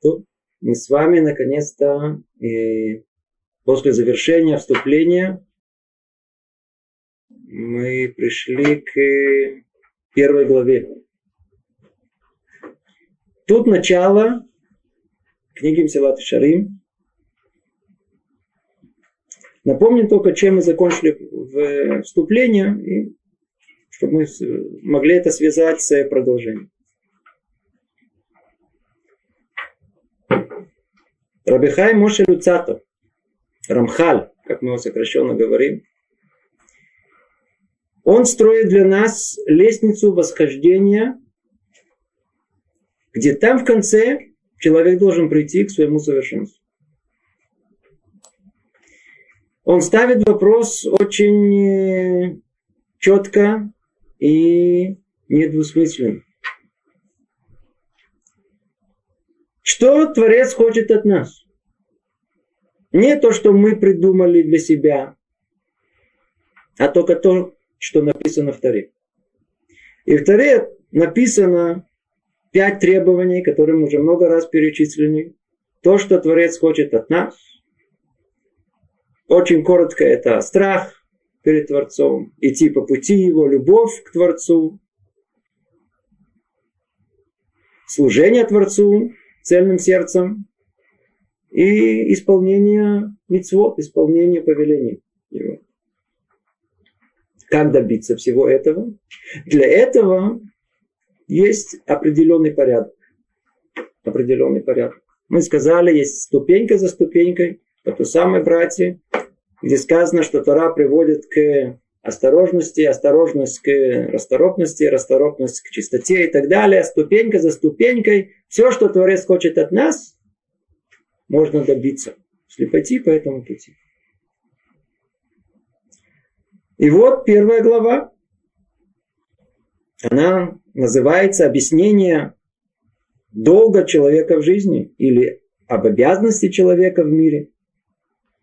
То мы с вами наконец-то э, после завершения вступления мы пришли к первой главе. Тут начало книги Мсилат Шарим. Напомним только, чем мы закончили в вступление, и чтобы мы могли это связать с продолжением. Рабихай Моше Люцато, Рамхаль, как мы его сокращенно говорим, он строит для нас лестницу восхождения, где там в конце человек должен прийти к своему совершенству. Он ставит вопрос очень э, четко и недвусмысленно. Что Творец хочет от нас? Не то, что мы придумали для себя, а только то, что написано в Таре. И в Таре написано пять требований, которые мы уже много раз перечислены. То, что Творец хочет от нас. Очень коротко это страх перед Творцом, идти по пути Его, любовь к Творцу, служение Творцу цельным сердцем и исполнение мицвод, исполнение повелений Его. Как добиться всего этого? Для этого есть определенный порядок. Определенный порядок. Мы сказали, есть ступенька за ступенькой, по той самой братья, где сказано, что Тора приводит к осторожности, осторожность к расторопности, расторопность к чистоте и так далее. Ступенька за ступенькой. Все, что Творец хочет от нас, можно добиться, если пойти по этому пути. И вот первая глава. Она называется «Объяснение долга человека в жизни» или об обязанности человека в мире.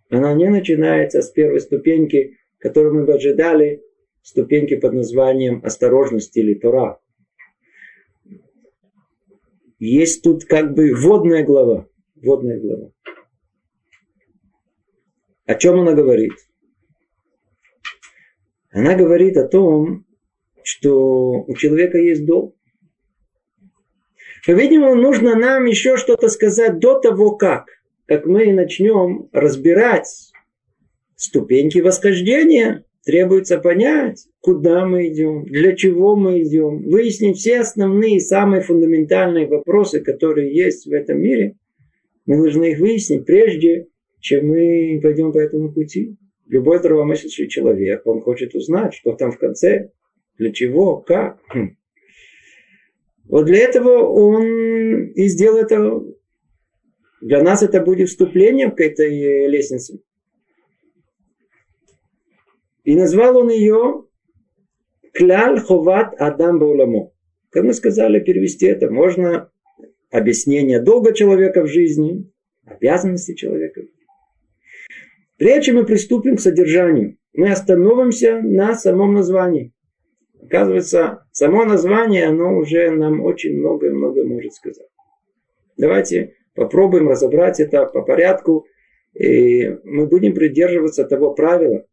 Она не начинается с первой ступеньки, которую мы бы ожидали, ступеньки под названием осторожность или Тора. Есть тут как бы водная глава. Водная глава. О чем она говорит? Она говорит о том, что у человека есть долг. По-видимому, нужно нам еще что-то сказать до того, как, как мы начнем разбирать ступеньки восхождения. Требуется понять, куда мы идем, для чего мы идем, выяснить все основные, самые фундаментальные вопросы, которые есть в этом мире. Мы должны их выяснить прежде, чем мы пойдем по этому пути. Любой здравомыслящий человек, он хочет узнать, что там в конце, для чего, как. Хм. Вот для этого он и сделал это. Для нас это будет вступлением к этой лестнице. И назвал он ее Кляль Ховат Адам Бауламо. Как мы сказали, перевести это можно объяснение долга человека в жизни, обязанности человека Прежде мы приступим к содержанию, мы остановимся на самом названии. Оказывается, само название, оно уже нам очень много-много может сказать. Давайте попробуем разобрать это по порядку. И мы будем придерживаться того правила.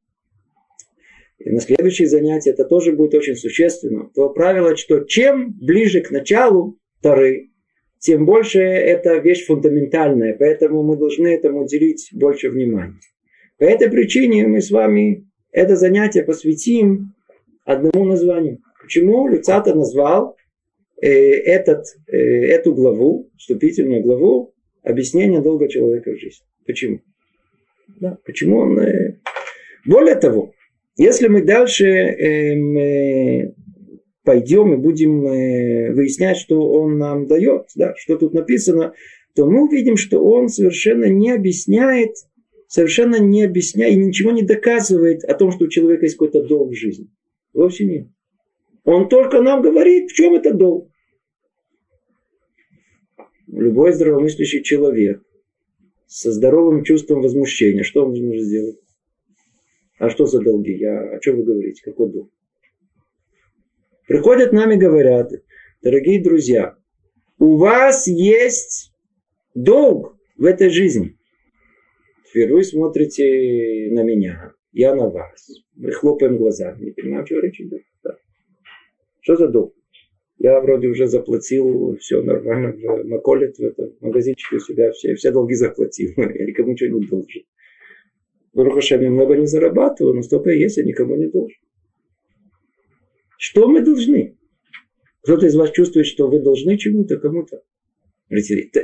И на следующее занятие это тоже будет очень существенно. То правило, что чем ближе к началу Тары, тем больше это вещь фундаментальная. Поэтому мы должны этому уделить больше внимания. По этой причине мы с вами это занятие посвятим одному названию. Почему Люцата назвал э, этот, э, эту главу, вступительную главу, объяснение долга человека в жизни? Почему? Да, почему он... Э... Более того, если мы дальше эм, э, пойдем и будем э, выяснять, что он нам дает, да, что тут написано, то мы увидим, что он совершенно не объясняет совершенно не объясняя и ничего не доказывает о том, что у человека есть какой-то долг в жизни. Вовсе нет. Он только нам говорит, в чем это долг. Любой здравомыслящий человек со здоровым чувством возмущения, что он должен сделать? А что за долги? Я, о чем вы говорите? Какой долг? Приходят нам и говорят, дорогие друзья, у вас есть долг в этой жизни. Теперь вы смотрите на меня, я на вас. Мы хлопаем глазами, не понимаем, чего речь идет. Да. Что за долг? Я вроде уже заплатил, все нормально, в Маколет, в этом магазинчике у себя все, все долги заплатил. Я никому ничего не должен. Барухашем, я много не зарабатываю, но столько есть, я никому не должен. Что мы должны? Кто-то из вас чувствует, что вы должны чему-то, кому-то.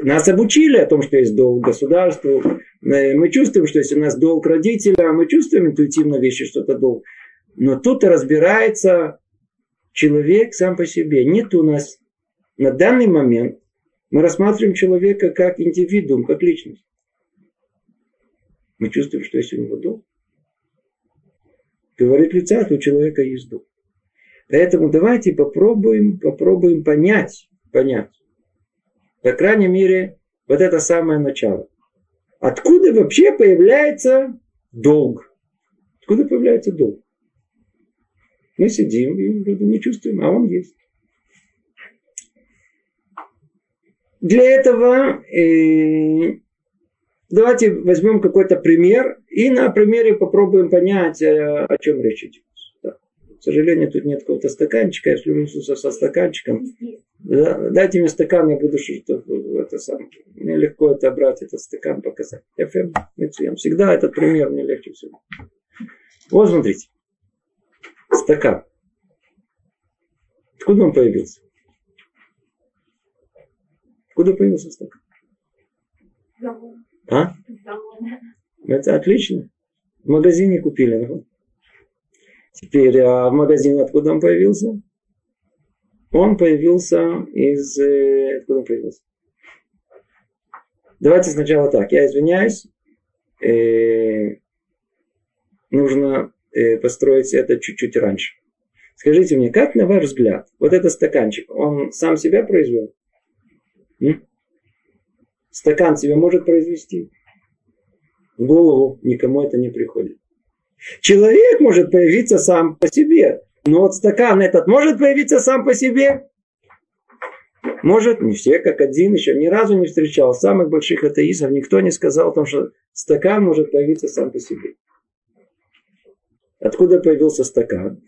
Нас обучили о том, что есть долг государству. Мы чувствуем, что если у нас долг родителя, мы чувствуем интуитивно вещи, что это долг. Но тут разбирается человек сам по себе. Нет у нас на данный момент, мы рассматриваем человека как индивидуум, как личность. Мы чувствуем, что есть у него долг. Говорит лица, то у человека есть долг. Поэтому давайте попробуем, попробуем понять, понять. По крайней мере, вот это самое начало. Откуда вообще появляется долг? Откуда появляется долг? Мы сидим и вроде не чувствуем, а он есть. Для этого э, давайте возьмем какой-то пример и на примере попробуем понять, э, о чем речь идет. К сожалению, тут нет какого-то стаканчика. Я слюнусь со стаканчиком. Да, дайте мне стакан, я буду что это сам. Мне легко это брать, этот стакан показать. FM, Всегда этот пример мне легче всего. Вот смотрите. Стакан. Откуда он появился? Откуда появился стакан? А? Это отлично. В магазине купили. Теперь, а в магазине откуда он появился? Он появился из... Э, откуда он появился? Давайте сначала так. Я извиняюсь. Э, нужно э, построить это чуть-чуть раньше. Скажите мне, как на ваш взгляд, вот этот стаканчик, он сам себя произвел? Стакан себя может произвести? В голову никому это не приходит. Человек может появиться сам по себе. Но вот стакан этот может появиться сам по себе? Может, не все, как один, еще ни разу не встречал самых больших атеистов, никто не сказал о том, что стакан может появиться сам по себе. Откуда появился стакан?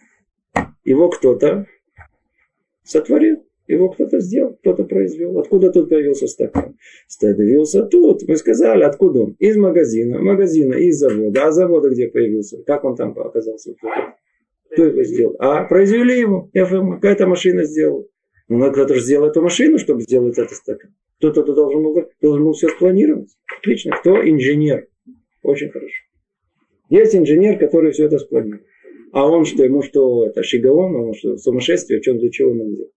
Его кто-то сотворил. Его кто-то сделал, кто-то произвел. Откуда тут появился стакан? Появился тут. Мы сказали, откуда он? Из магазина. Магазина, из завода. А завода где появился? Как он там оказался? Кто его сделал? А, произвели его. Какая-то машина сделала. Ну, кто-то же сделал эту машину, чтобы сделать этот стакан. Кто-то должен был, должен был все спланировать. Отлично. Кто? Инженер. Очень хорошо. Есть инженер, который все это спланировал. А он что, ему что, это шигаон, он что, сумасшествие, чем, для чего ему делать?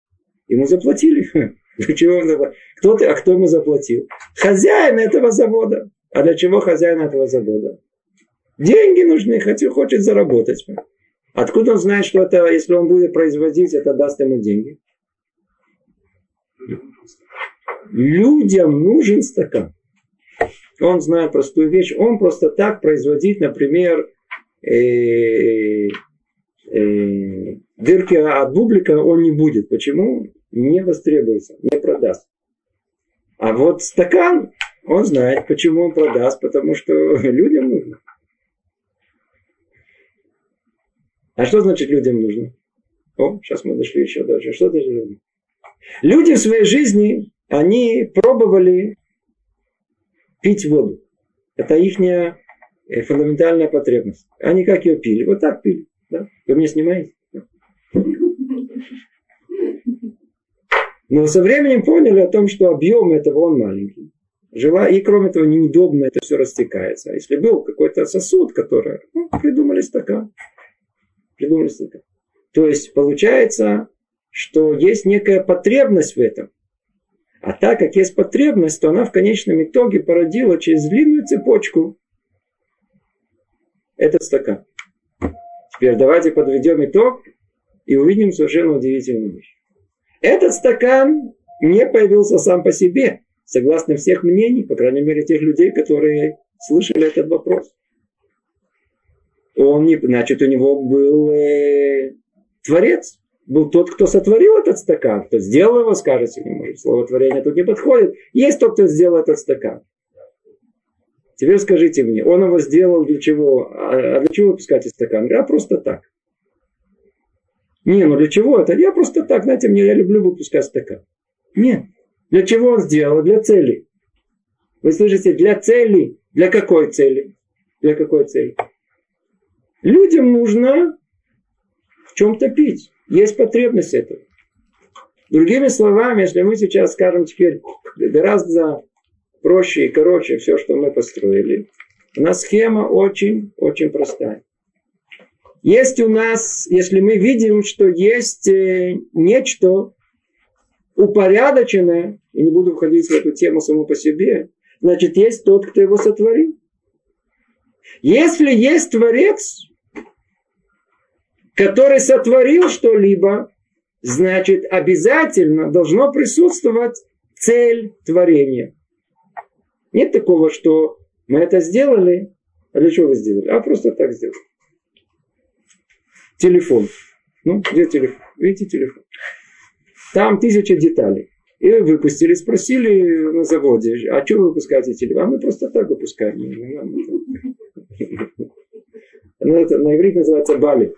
Ему заплатили. Чего Кто ты, а кто ему заплатил? Хозяин этого завода. А для чего хозяин этого завода? Деньги нужны, хотел, хочет заработать. Откуда он знает, что это, если он будет производить, это даст ему деньги? Людям нужен стакан. Он знает простую вещь. Он просто так производить, например, э, э, дырки от бублика он не будет. Почему? Не востребуется, не продаст. А вот стакан, он знает, почему он продаст, потому что людям нужно. А что значит людям нужно? О, сейчас мы дошли еще дальше. Что значит людям? Люди в своей жизни, они пробовали пить воду. Это их фундаментальная потребность. Они как ее пили? Вот так пили. Да? Вы меня снимаете? Но со временем поняли о том, что объем этого он маленький. Жила, и кроме того, неудобно это все растекается. А если был какой-то сосуд, который ну, придумали стакан. Придумали стакан. То есть получается, что есть некая потребность в этом. А так как есть потребность, то она в конечном итоге породила через длинную цепочку этот стакан. Теперь давайте подведем итог и увидим совершенно удивительную вещь. Этот стакан не появился сам по себе, согласно всех мнений, по крайней мере тех людей, которые слышали этот вопрос. Он не, значит, у него был э, творец. был тот, кто сотворил этот стакан. Кто сделал его, скажете, не может. Слово творение тут не подходит. Есть тот, кто сделал этот стакан. Теперь скажите мне, он его сделал для чего? А, а для чего выпускать из стакана? А просто так. Не, ну для чего это? Я просто так, знаете, мне я люблю выпускать стакан. Нет. Для чего он сделал? Для цели. Вы слышите, для цели. Для какой цели? Для какой цели? Людям нужно в чем-то пить. Есть потребность этого. Другими словами, если мы сейчас скажем теперь гораздо проще и короче все, что мы построили, у нас схема очень-очень простая. Есть у нас, если мы видим, что есть э, нечто упорядоченное, и не буду входить в эту тему саму по себе, значит, есть тот, кто его сотворил. Если есть Творец, который сотворил что-либо, значит, обязательно должно присутствовать цель творения. Нет такого, что мы это сделали, а для чего вы сделали? А просто так сделали. Телефон. Ну, где телефон? Видите телефон? Там тысяча деталей. И выпустили, спросили на заводе, а что вы выпускаете телефон? А мы просто так выпускаем. Ну, это на иврите называется бали.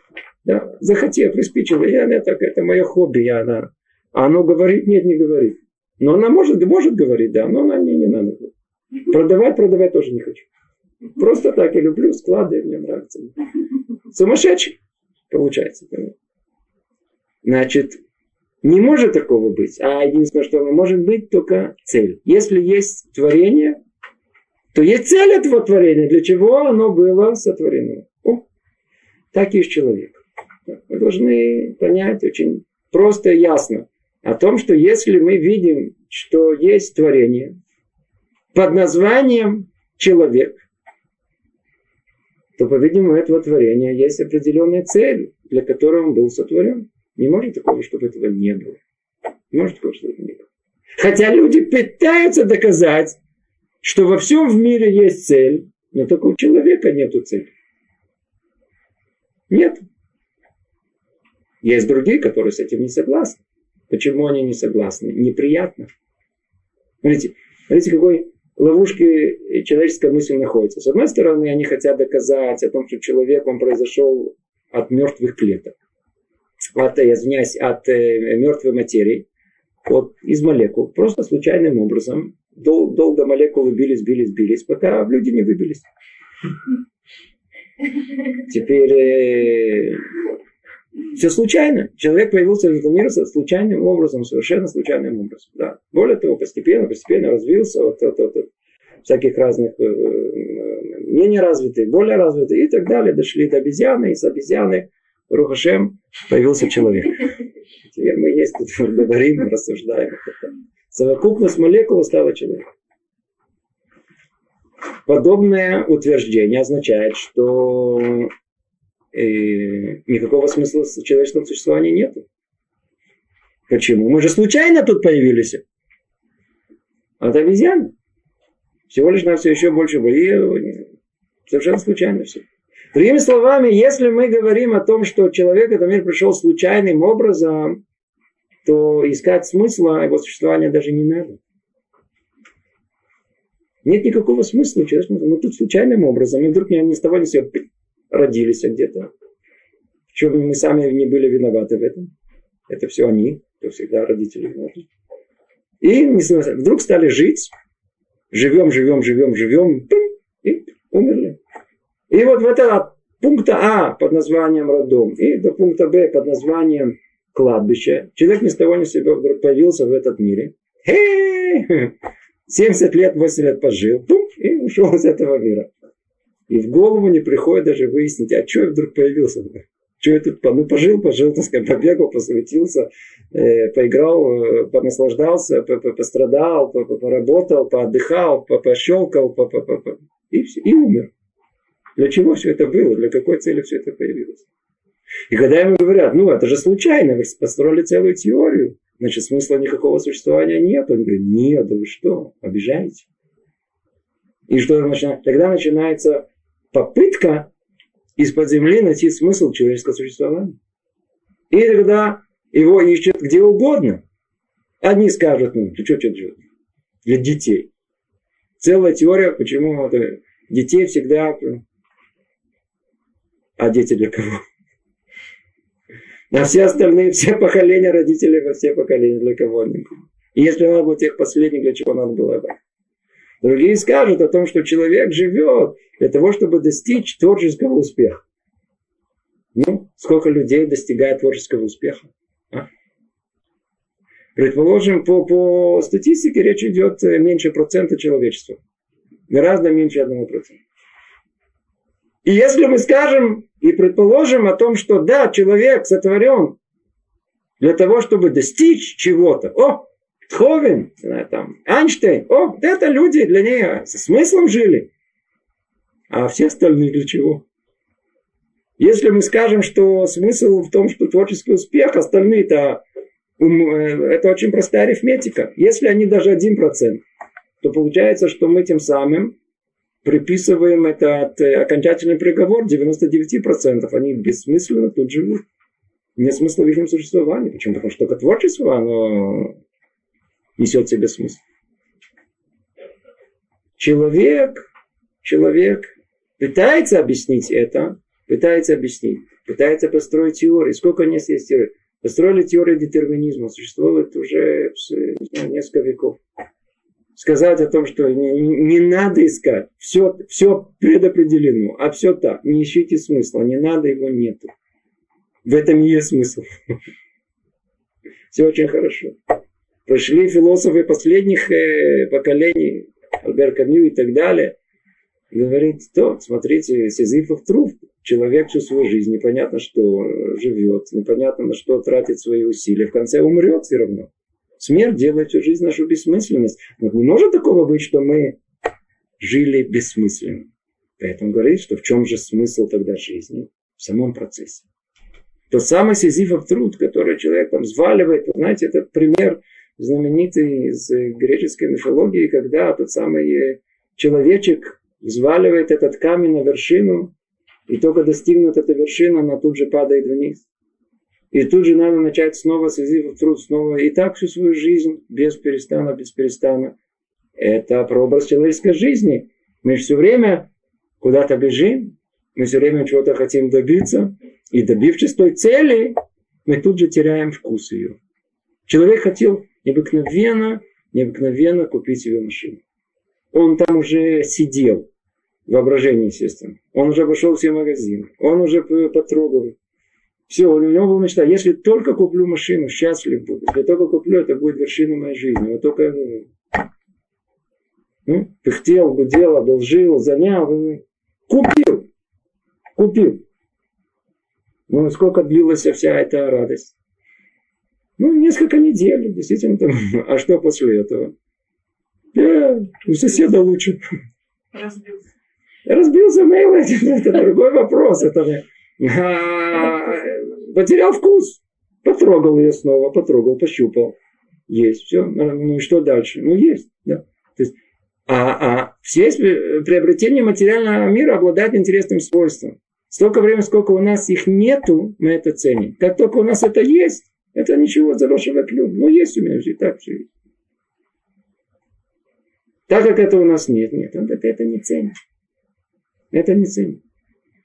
Да, захотел, приспичило, я, я это мое хобби, я, она, а оно говорит, нет, не говорит. Но она может, может говорить, да, но она мне не надо. Продавать, продавать тоже не хочу. Просто так я люблю, склады, мне нравится. Сумасшедший получается. Значит, не может такого быть, а единственное, что может быть, только цель. Если есть творение, то есть цель этого творения, для чего оно было сотворено. О, так и есть человек. Мы должны понять очень просто и ясно о том, что если мы видим, что есть творение под названием человек, то, по-видимому, этого творения есть определенная цель, для которой он был сотворен. Не может такого, чтобы этого не было. Не может такого, чтобы этого не было. Хотя люди пытаются доказать, что во всем в мире есть цель, но только у человека нет цели. Нет. Есть другие, которые с этим не согласны. Почему они не согласны? Неприятно. Смотрите, смотрите, какой ловушке человеческая мысль находится. С одной стороны, они хотят доказать о том, что человек, он произошел от мертвых клеток. От, я извиняюсь, от э, мертвой материи. Вот из молекул. Просто случайным образом. Дол, долго молекулы бились, бились, бились, пока люди не выбились. Теперь э, все случайно. Человек появился в этом мире случайным образом, совершенно случайным образом. Да. Более того, постепенно, постепенно развился от, от, от, от всяких разных э, э, менее развитых, более развитых и так далее. Дошли до обезьяны, и с обезьяны Рухашем появился человек. Теперь мы есть тут говорим, рассуждаем. Совокупность молекул стала человеком. Подобное утверждение означает, что никакого смысла в человеческом существовании нет. Почему? Мы же случайно тут появились. Это обезьяны. Всего лишь на все еще больше были. Совершенно случайно все. Другими словами, если мы говорим о том, что человек этот мир пришел случайным образом, то искать смысла его существования даже не надо. Нет никакого смысла человека. Мы тут случайным образом, и вдруг не с того ни с сего родились где-то. В чем мы сами не были виноваты в этом. Это все они, то всегда родители виноваты. И вдруг стали жить, живем, живем, живем, живем, и умерли. И вот в это пункта А под названием роддом и до пункта Б под названием кладбище, человек ни с того ни с сего вдруг появился в этот мире. Хе! 70 лет, 8 лет пожил, и ушел из этого мира. И в голову не приходит даже выяснить, а что я вдруг появился. Что я тут, ну, пожил, пожил, так сказать, побегал, посветился, э, поиграл, э, понаслаждался, по, по, пострадал, по, по, поработал, поотдыхал, по, пощелкал, по, по, по, по, и, все, и умер. Для чего все это было? Для какой цели все это появилось? И когда ему говорят, ну это же случайно, вы построили целую теорию, значит смысла никакого существования нет. Он говорит, нет, да вы что, обижаете? И что? Тогда начинается попытка из-под земли найти смысл человеческого существования. И тогда Его ищут где угодно. Одни скажут, ну, ты что, что, что? Для детей. Целая теория, почему это, детей всегда... А дети для кого? На все остальные, все поколения родителей, во все поколения для кого-нибудь. И если надо было тех последних, для чего надо было это? Другие скажут о том, что человек живет для того, чтобы достичь творческого успеха. Ну, сколько людей достигает творческого успеха? А? Предположим, по, по статистике речь идет меньше процента человечества. Гораздо меньше одного процента. И если мы скажем и предположим о том, что да, человек сотворен для того, чтобы достичь чего-то. О, Тховен, там, Эйнштейн, о, это люди для них со смыслом жили. А все остальные для чего? Если мы скажем, что смысл в том, что творческий успех, остальные-то э, это очень простая арифметика. Если они даже один процент, то получается, что мы тем самым приписываем этот э, окончательный приговор 99%. Они бессмысленно тут живут. Нет смысла в их существовании. Почему? Потому что только творчество, оно несет в себе смысл. Человек, человек пытается объяснить это, пытается объяснить, пытается построить теории. Сколько у нас есть теорий? Построили теорию детерминизма, существует уже знаю, несколько веков. Сказать о том, что не, не надо искать, все, все предопределено, а все так, не ищите смысла, не надо, его нету. В этом и есть смысл. Все очень хорошо. Прошли философы последних э, поколений, Альбер Камю и так далее. Говорит, то, смотрите, Сизифов труп, человек всю свою жизнь, непонятно что живет, непонятно на что тратит свои усилия, в конце умрет все равно. Смерть делает всю жизнь нашу бессмысленность. Вот не может такого быть, что мы жили бессмысленно. Поэтому говорит, что в чем же смысл тогда жизни? В самом процессе. Тот самый сизифов труд, который человек там взваливает, знаете, этот пример знаменитый из греческой мифологии, когда тот самый человечек взваливает этот камень на вершину, и только достигнут эта вершина, она тут же падает вниз. И тут же надо начать снова созив труд, снова. И так всю свою жизнь, без перестана, без перестана. Это прообраз человеческой жизни. Мы все время куда-то бежим, мы все время чего-то хотим добиться. И добившись той цели, мы тут же теряем вкус ее. Человек хотел необыкновенно, необыкновенно купить себе машину. Он там уже сидел, воображение, естественно. Он уже обошел все магазины. Он уже потрогал. Все, у него была мечта. Если только куплю машину, счастлив буду. Если только куплю, это будет вершина моей жизни. Вот только ну, пыхтел, гудел, одолжил, занял. Купил. Купил. Ну, сколько длилась вся эта радость? Ну, несколько недель, действительно. Там. А что после этого? Я у соседа лучше. Разбился. Разбился мейл, это другой вопрос. Это, а, потерял вкус. Потрогал ее снова, потрогал, пощупал. Есть, все. Ну и что дальше? Ну, есть. Да. То есть, а, а все приобретения материального мира обладают интересным свойством. Столько времени, сколько у нас их нету, мы это ценим. Как только у нас это есть, это ничего хорошего клюм. Ну, есть у меня все так все есть. Так как это у нас нет, нет, он это, это не ценит. Это не ценит.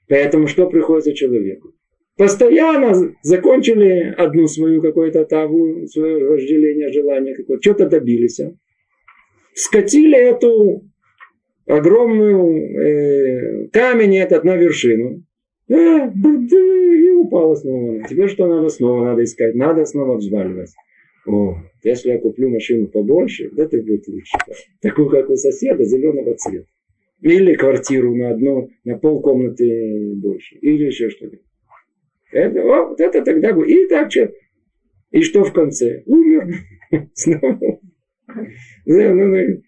Поэтому что приходится человеку? Постоянно закончили одну свою какую-то таву, свое вожделение, желание какое-то, что-то добились. А? Скатили эту огромную э, камень этот на вершину. Да, да, и упала снова. Теперь что надо снова? Надо искать. Надо снова взваливать. О, если я куплю машину побольше, это будет лучше. Такую, как у соседа, зеленого цвета. Или квартиру на одну, на полкомнаты больше. Или еще что-то. Это, о, вот это тогда будет. И так что. И что в конце? Умер. Снова. Ну, ну,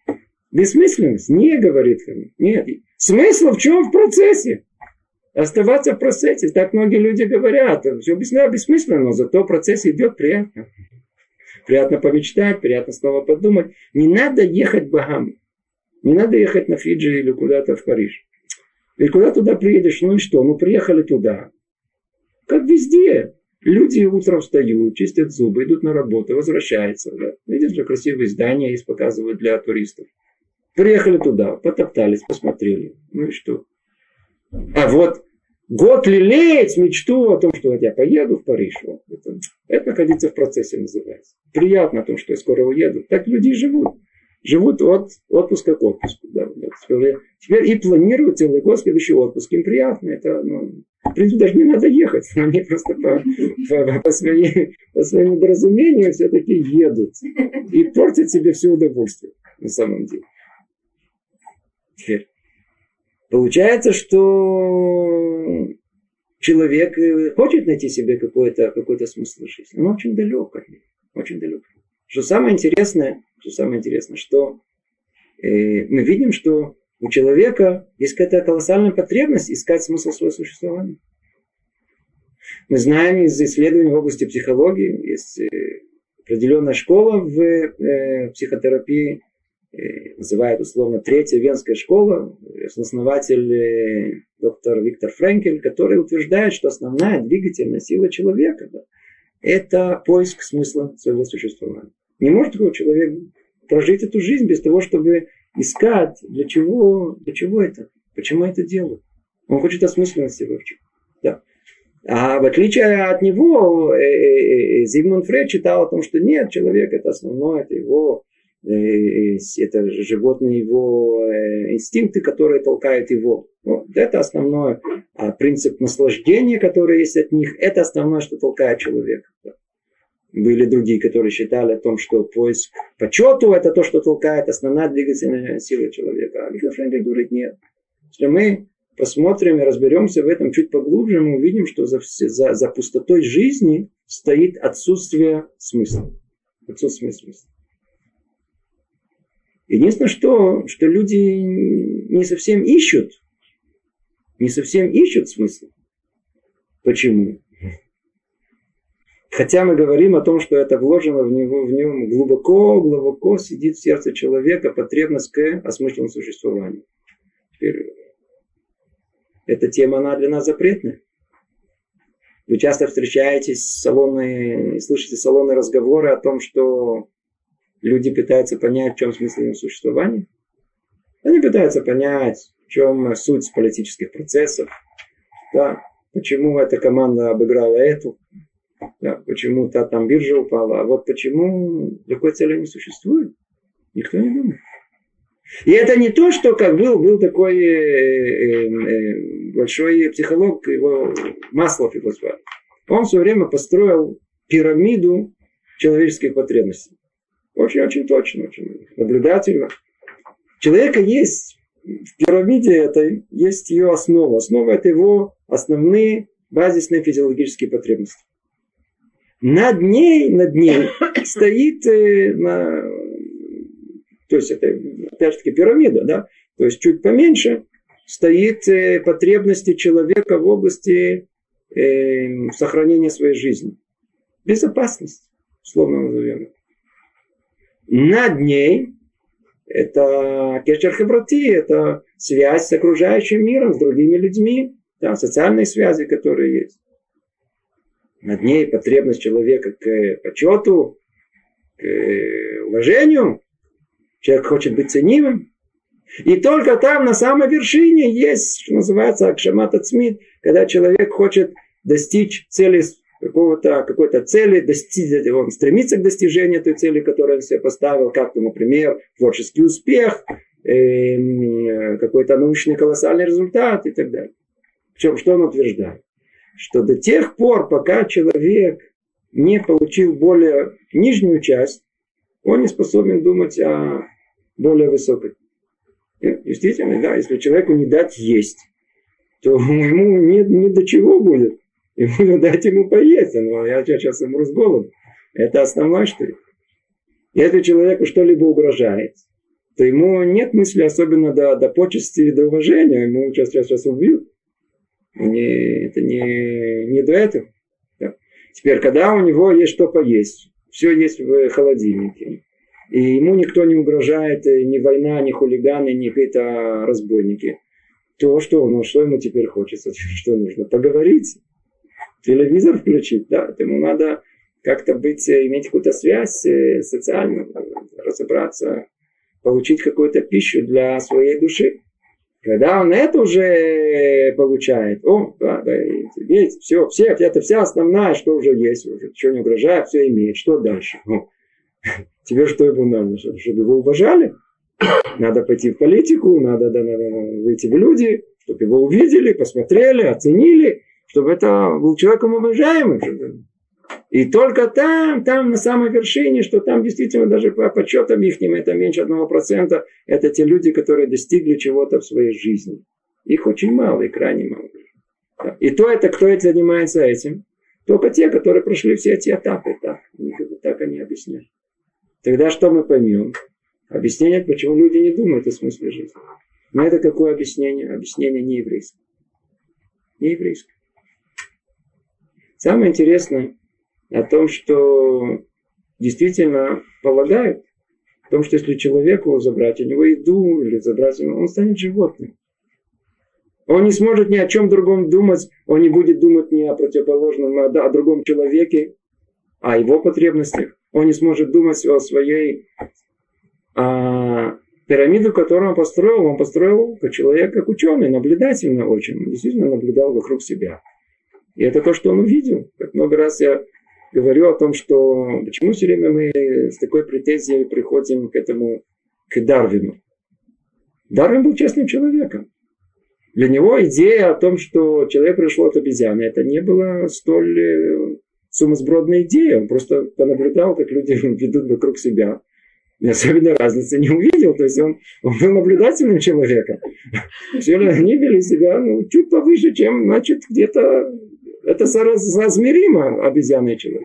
бессмысленность. Не говорит. Нет. Смысл в чем в процессе? Оставаться в процессе. Так многие люди говорят. Все бессмысленно, но зато процесс идет приятно. Приятно помечтать, приятно снова подумать. Не надо ехать в Багамы. Не надо ехать на Фиджи или куда-то в Париж. И куда туда приедешь, ну и что? Ну приехали туда. Как везде. Люди утром встают, чистят зубы, идут на работу, возвращаются. Да. Видишь, же красивые здания есть, показывают для туристов. Приехали туда, потоптались, посмотрели. Ну и что? А вот год лелеять мечту о том, что вот я поеду в Париж. Вот, это, это находиться в процессе называется. Приятно о том, что я скоро уеду. Так люди живут. Живут от отпуска к отпуску. Да, да. Теперь, теперь и планируют целый год следующий отпуск. Им приятно. Это, ну, в принципе, даже не надо ехать. Они просто по, по, по, своей, по своему недоразумению все-таки едут. И портят себе все удовольствие на самом деле. Теперь. Получается, что человек э, хочет найти себе какой-то какой смысл жизни, но очень далек от него. Очень далек. Что самое интересное, что самое интересное, что э, мы видим, что у человека есть какая-то колоссальная потребность искать смысл своего существования. Мы знаем из исследований в области психологии, есть э, определенная школа в э, психотерапии, называют условно третья венская школа, основатель доктор Виктор Френкель, который утверждает, что основная двигательная сила человека да, это поиск смысла своего существования. Не может такой человек прожить эту жизнь без того, чтобы искать, для чего, для чего это, почему это делают. Он хочет осмысленности вообще. Да. А в отличие от него, э, э, э, Зигмунд Фрейд читал о том, что нет, человек это основное, это его это животные его инстинкты, которые толкают его. Вот, это основное. А принцип наслаждения, который есть от них, это основное, что толкает человека. Были другие, которые считали о том, что поиск почету это то, что толкает основная двигательная сила человека. А Виктор Френкель говорит, нет. Если мы посмотрим и разберемся в этом чуть поглубже, мы увидим, что за, за, за пустотой жизни стоит отсутствие смысла. Отсутствие смысла. Единственное, что, что люди не совсем ищут, не совсем ищут смысл. Почему? Хотя мы говорим о том, что это вложено в него, в нем глубоко, глубоко сидит в сердце человека потребность к осмысленному существованию. Теперь, эта тема, она для нас запретная. Вы часто встречаетесь в салонные, слышите салонные разговоры о том, что люди пытаются понять, в чем смысл его существования. Они пытаются понять, в чем суть политических процессов, да, почему эта команда обыграла эту, да, почему-то там биржа упала. А вот почему такой цели не существует, никто не думает. И это не то, что как был, был такой э, э, э, большой психолог, его Маслов его звали. Он все время построил пирамиду человеческих потребностей. Очень-очень точно, очень наблюдательно. У человека есть в пирамиде этой есть ее основа. Основа это его основные базисные физиологические потребности. Над ней, над ней стоит, э, на, то есть это опять же таки пирамида, да, то есть чуть поменьше стоит э, потребности человека в области э, сохранения своей жизни. Безопасность, условно назовем. Над ней это кешер хабрати, это связь с окружающим миром, с другими людьми, да, социальные связи, которые есть над ней потребность человека к почету, к уважению. Человек хочет быть ценимым. И только там, на самой вершине, есть, что называется, акшамат ацмит, когда человек хочет достичь цели какого-то, какой-то цели, достичь, он стремится к достижению той цели, которую он себе поставил, как, например, творческий успех, э, какой-то научный колоссальный результат и так далее. Причем, что он утверждает? что до тех пор, пока человек не получил более нижнюю часть, он не способен думать о более высокой. И, действительно, да, если человеку не дать есть, то ему не, не до чего будет. Ему дать ему поесть. Но я сейчас умру с голоду. Это основное, что ли. Если человеку что-либо угрожает, то ему нет мысли особенно до, до почести и до уважения. Ему сейчас, сейчас, сейчас убьют не, это не, не до этого. Да. Теперь, когда у него есть что поесть, все есть в холодильнике, и ему никто не угрожает, ни война, ни хулиганы, ни какие-то разбойники, то что, ну, что ему теперь хочется? Что нужно? Поговорить. Телевизор включить, да, ему надо как-то быть, э, иметь какую-то связь э, социальную, разобраться, получить какую-то пищу для своей души. Когда он это уже получает, о, да, да, есть, все, все, это вся основная, что уже есть, уже ничего не угрожает, все имеет. Что дальше? О, тебе что ему надо? Чтобы его уважали? Надо пойти в политику, надо, да, надо выйти в люди, чтобы его увидели, посмотрели, оценили, чтобы это был человеком уважаемым. И только там, там на самой вершине, что там действительно даже по подсчетам их это меньше одного процента, это те люди, которые достигли чего-то в своей жизни. Их очень мало и крайне мало. И то это, кто это занимается этим? Только те, которые прошли все эти этапы. Так, так они объясняют. Тогда что мы поймем? Объяснение, почему люди не думают о смысле жизни. Но это какое объяснение? Объяснение не еврейское. Не еврейское. Самое интересное о том, что действительно полагают, о том, что если человеку забрать у него еду или забрать ему, он станет животным. Он не сможет ни о чем другом думать, он не будет думать ни о противоположном, а о другом человеке, о его потребностях. Он не сможет думать о своей а, пирамиду, которую он построил, он построил как человек, как ученый, наблюдательно очень. Он действительно наблюдал вокруг себя. И это то, что он увидел. Как много раз я говорю о том, что почему все время мы с такой претензией приходим к этому, к Дарвину. Дарвин был честным человеком. Для него идея о том, что человек пришел от обезьяны, это не была столь э, сумасбродная идея. Он просто понаблюдал, как люди ведут вокруг себя. И особенно разницы не увидел. То есть он, он был наблюдательным человеком. Все они вели себя ну, чуть повыше, чем, значит, где-то это соразмеримо обезьяны человек.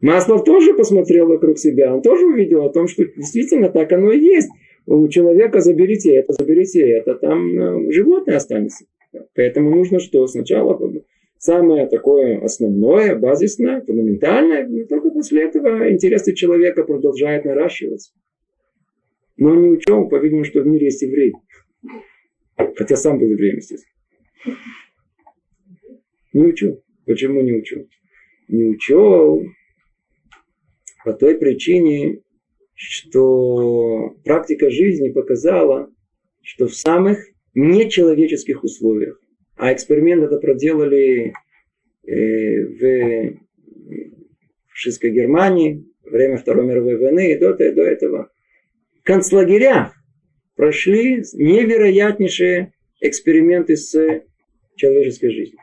Маслов тоже посмотрел вокруг себя, он тоже увидел о том, что действительно так оно и есть. У человека заберите это, заберите это, там э, животное останется. Поэтому нужно что? Сначала самое такое основное, базисное, фундаментальное, и только после этого интересы человека продолжают наращиваться. Но он не учел, по-видимому, что в мире есть еврей. Хотя сам был евреем, естественно. Не учу. Почему не учу? Не учу по той причине, что практика жизни показала, что в самых нечеловеческих условиях, а эксперимент это проделали э, в фашистской Германии, время Второй мировой войны и до, до этого, концлагерях прошли невероятнейшие эксперименты с человеческой жизнью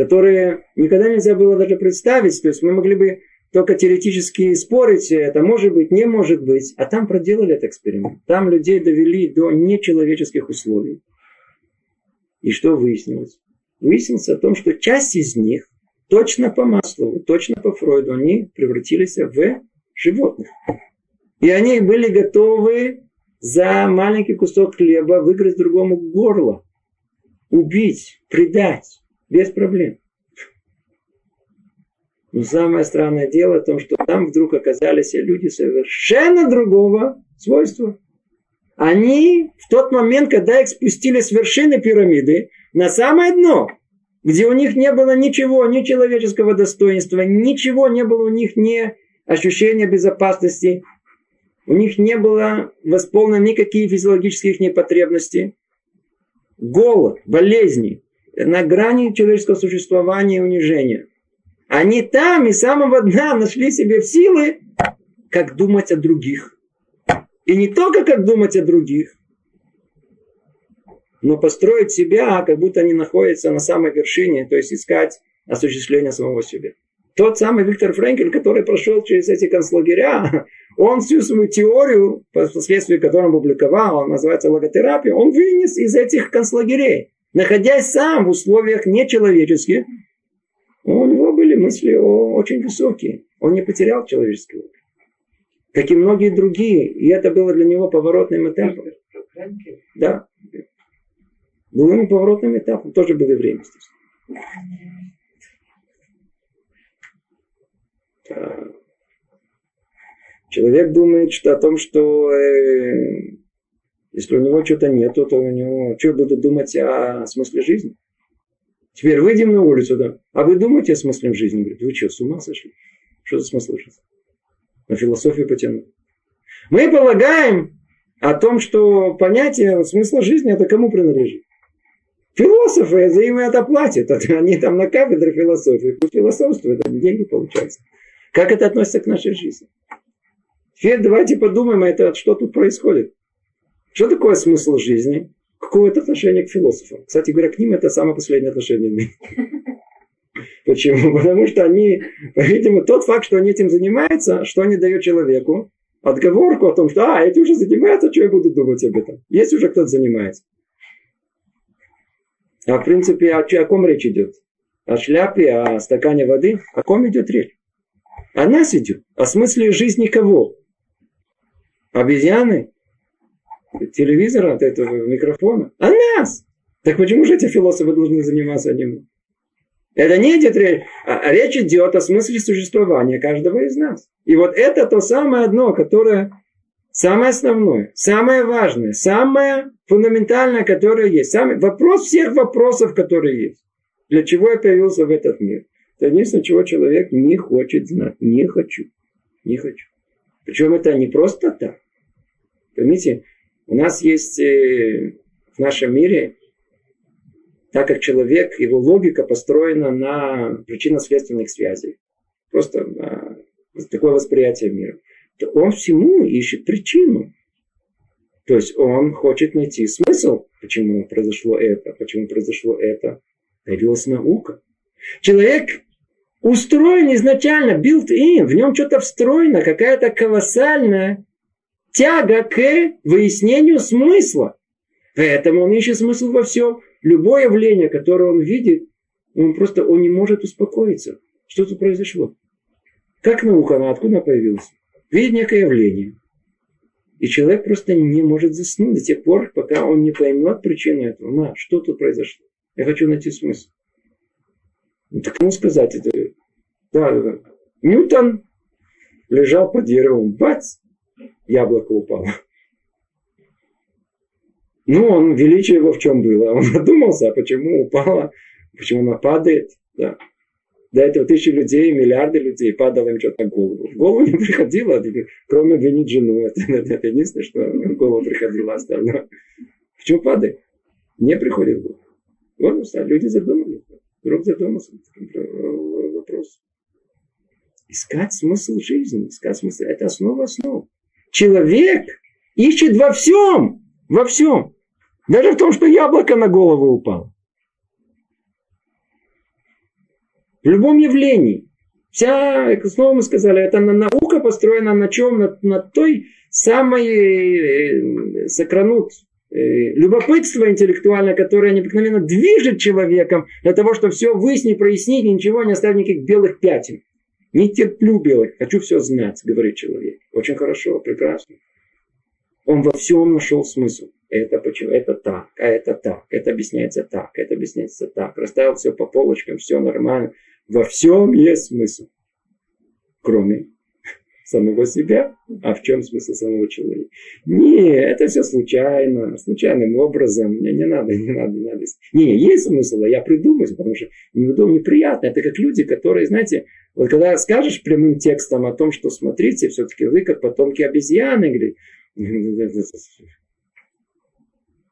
которые никогда нельзя было даже представить. То есть мы могли бы только теоретически спорить, это может быть, не может быть. А там проделали этот эксперимент. Там людей довели до нечеловеческих условий. И что выяснилось? Выяснилось о том, что часть из них точно по маслу, точно по Фройду, они превратились в животных. И они были готовы за маленький кусок хлеба выиграть другому горло, убить, предать. Без проблем. Но самое странное дело в том, что там вдруг оказались люди совершенно другого свойства. Они в тот момент, когда их спустили с вершины пирамиды на самое дно, где у них не было ничего, ни человеческого достоинства, ничего не было у них, ни ощущения безопасности, у них не было восполнено никакие физиологические их потребности, голод, болезни, на грани человеческого существования и унижения. Они там и самого дна нашли себе в силы, как думать о других. И не только как думать о других, но построить себя, как будто они находятся на самой вершине, то есть искать осуществление самого себя. Тот самый Виктор Френкель, который прошел через эти концлагеря, он всю свою теорию, впоследствии которой он публиковал, он называется логотерапия, он вынес из этих концлагерей находясь сам в условиях нечеловеческих, у него были мысли очень высокие. Он не потерял человеческий опыт. Как и многие другие. И это было для него поворотным этапом. Да. Был ему поворотным этапом. Тоже было время, Человек думает что о том, что э, если у него что-то нету, то у него что буду думать о смысле жизни? Теперь выйдем на улицу, да. А вы думаете о смысле жизни? Говорит, вы что, с ума сошли? Что за смысл жизни? На философию потянуть. Мы полагаем о том, что понятие смысла жизни это кому принадлежит? Философы за им это платят. Они там на кафедре философии. Философствуют, это деньги получаются. Как это относится к нашей жизни? Теперь давайте подумаем, это, что тут происходит. Что такое смысл жизни? Какое это отношение к философам? Кстати говоря, к ним это самое последнее отношение Почему? Потому что они, видимо, тот факт, что они этим занимаются, что они дают человеку, отговорку о том, что а, эти уже занимаются, что я буду думать об этом. Есть уже кто-то занимается. А в принципе, о, о ком речь идет? О шляпе, о стакане воды? О ком идет речь? О нас идет. О смысле жизни кого? Обезьяны? Телевизора, от этого микрофона? О нас! Так почему же эти философы должны заниматься ним? Это не идет речь, а речь идет о смысле существования каждого из нас. И вот это то самое одно, которое самое основное, самое важное, самое фундаментальное, которое есть. Самый, вопрос всех вопросов, которые есть. Для чего я появился в этот мир? Это единственное, чего человек не хочет знать. Не хочу. Не хочу. Причем это не просто так. Поймите, у нас есть э, в нашем мире так как человек, его логика построена на причинно-следственных связях. Просто на такое восприятие мира. То он всему ищет причину. То есть он хочет найти смысл, почему произошло это, почему произошло это. Появилась наука. Человек устроен изначально, built-in, в нем что-то встроено, какая-то колоссальная тяга к выяснению смысла. Поэтому он ищет смысл во всем любое явление, которое он видит, он просто он не может успокоиться. Что тут произошло? Как наука, она откуда появилась? Видит некое явление. И человек просто не может заснуть до тех пор, пока он не поймет причину этого. На, что тут произошло? Я хочу найти смысл. Ну, так кому сказать это? Да, да, да. Ньютон лежал под деревом. Бац! Яблоко упало. Ну, он, величие его в чем было? Он задумался, а почему упало, почему она падает. Да. До этого тысячи людей, миллиарды людей падало им что-то на голову. В голову не приходило, кроме винить жену. Это, это, это единственное, что в голову приходило остальное. Почему падает? Не приходит в голову. Вот люди задумали. Вдруг задумался вопрос. Искать смысл жизни, искать смысл. Это основа основ. Человек ищет во всем. Во всем. Даже в том, что яблоко на голову упало. В любом явлении. Вся, снова мы сказали, это наука построена на чем? На, на той самой э, сокранут э, любопытство интеллектуальное, которое необыкновенно движет человеком для того, чтобы все выяснить, прояснить, ничего не оставить никаких белых пятен. Не терплю белых, хочу все знать, говорит человек. Очень хорошо, прекрасно. Он во всем нашел смысл. Это почему? Это так, а это так. Это объясняется так, это объясняется так. Расставил все по полочкам, все нормально. Во всем есть смысл. Кроме самого себя. А в чем смысл самого человека? Не, это все случайно, случайным образом. Мне не надо, не надо, не надо. Не, есть смысл, а я придумаю, потому что неудобно, неприятно. Это как люди, которые, знаете, вот когда скажешь прямым текстом о том, что смотрите, все-таки вы как потомки обезьяны, говорит,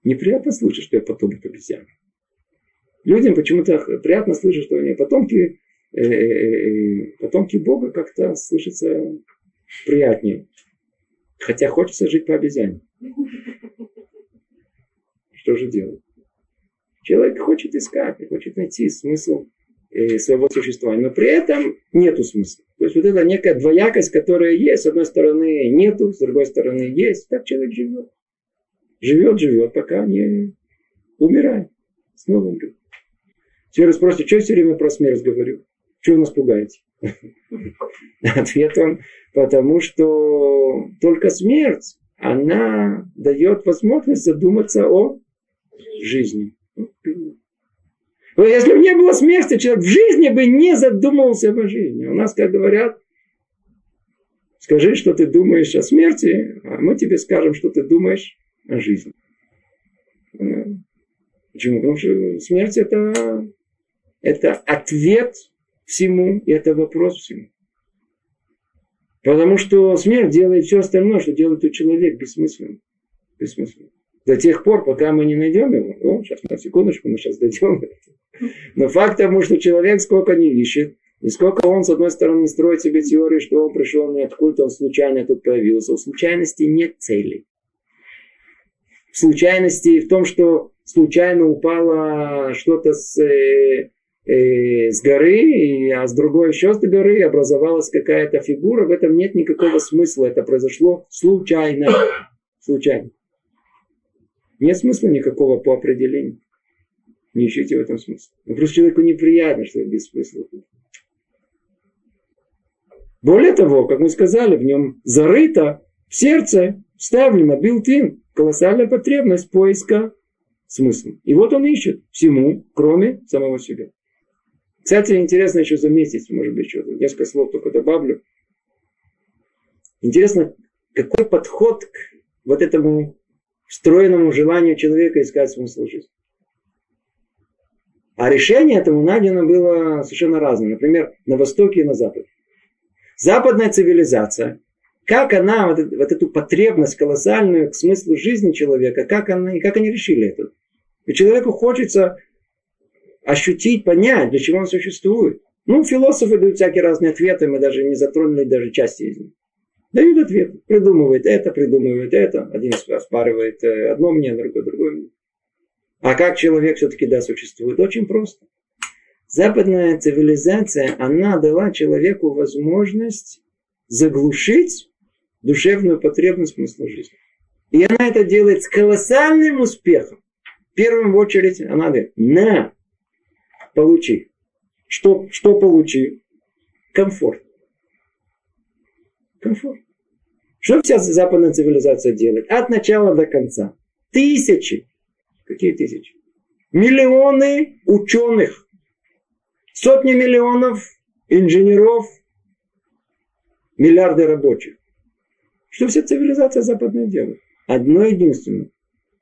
Неприятно слышать, что я потомок обезьян. Людям почему-то приятно слышать, что они потомки, э, э, э, потомки Бога как-то слышится приятнее. Хотя хочется жить по обезьяне. Что же делать? Человек хочет искать, хочет найти смысл своего существования, но при этом нету смысла. То есть вот эта некая двоякость, которая есть, с одной стороны нету, с другой стороны есть, так человек живет. Живет, живет, пока не умирает. Снова умрет. Все раз спросите, что я все время про смерть говорю? Чего вы нас пугаете? Ответ он, потому что только смерть, она дает возможность задуматься о жизни. Если бы не было смерти, человек в жизни бы не задумывался о жизни. У нас, как говорят, скажи, что ты думаешь о смерти, а мы тебе скажем, что ты думаешь о жизни. Почему? Потому что смерть это это ответ всему, и это вопрос всему. Потому что смерть делает все остальное, что делает у человека бессмысленно. Бессмысленно. До тех пор, пока мы не найдем его. О, сейчас, на секундочку, мы сейчас дойдем. Но факт тому, что человек сколько не ищет, и сколько он, с одной стороны, строит себе теорию, что он пришел не откуда он случайно тут появился. У случайности нет цели. В случайности в том, что случайно упало что-то с, э, э, с горы, а с другой еще с горы образовалась какая-то фигура. В этом нет никакого смысла. Это произошло случайно. Случайно. Нет смысла никакого по определению. Не ищите в этом смысла. Но просто человеку неприятно, что это смысла. Более того, как мы сказали, в нем зарыто в сердце, вставлена билтин, колоссальная потребность поиска смысла. И вот он ищет всему, кроме самого себя. Кстати, интересно еще заметить, может быть, еще несколько слов только добавлю. Интересно, какой подход к вот этому встроенному желанию человека искать смысл жизни. А решение этому найдено было совершенно разное. Например, на Востоке и на Западе. Западная цивилизация, как она, вот, вот эту потребность колоссальную к смыслу жизни человека, как, она, как они решили это? И человеку хочется ощутить, понять, для чего он существует. Ну, философы дают всякие разные ответы, мы даже не затронули даже части из них. Дают ответ, придумывает это, придумывает это. Один оспаривает э, одно мнение, другой другое мнение. А как человек все-таки да существует? Очень просто. Западная цивилизация, она дала человеку возможность заглушить душевную потребность смысла жизни. И она это делает с колоссальным успехом. В первую очередь она говорит, на, получи. Что, что получи? Комфорт. Комфорт. Что вся западная цивилизация делает? От начала до конца. Тысячи. Какие тысячи? Миллионы ученых Сотни миллионов инженеров, миллиарды рабочих. Что вся цивилизация западная делает? Одно единственное.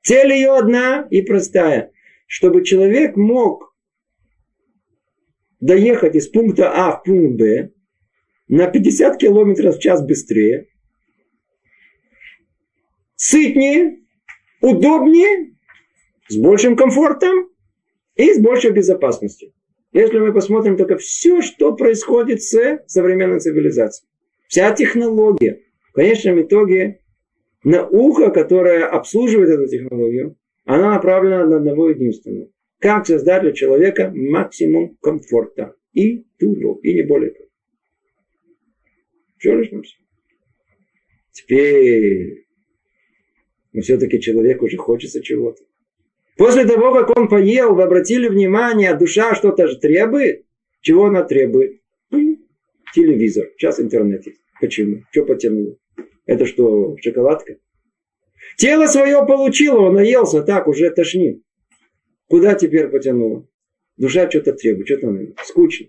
Цель ее одна и простая. Чтобы человек мог доехать из пункта А в пункт Б на 50 километров в час быстрее, сытнее, удобнее, с большим комфортом и с большей безопасностью. Если мы посмотрим только все, что происходит с современной цивилизацией. Вся технология. В конечном итоге наука, которая обслуживает эту технологию, она направлена на одного единственного. Как создать для человека максимум комфорта. И тулу, и не более того. Все лишь на все. Теперь, но все-таки человеку уже хочется чего-то. После того, как он поел, вы обратили внимание, душа что-то же требует. Чего она требует? Телевизор. Сейчас интернет есть. Почему? Что потянуло? Это что, шоколадка? Тело свое получило, он наелся, так, уже тошнит. Куда теперь потянуло? Душа что-то требует, что-то надо. Скучно.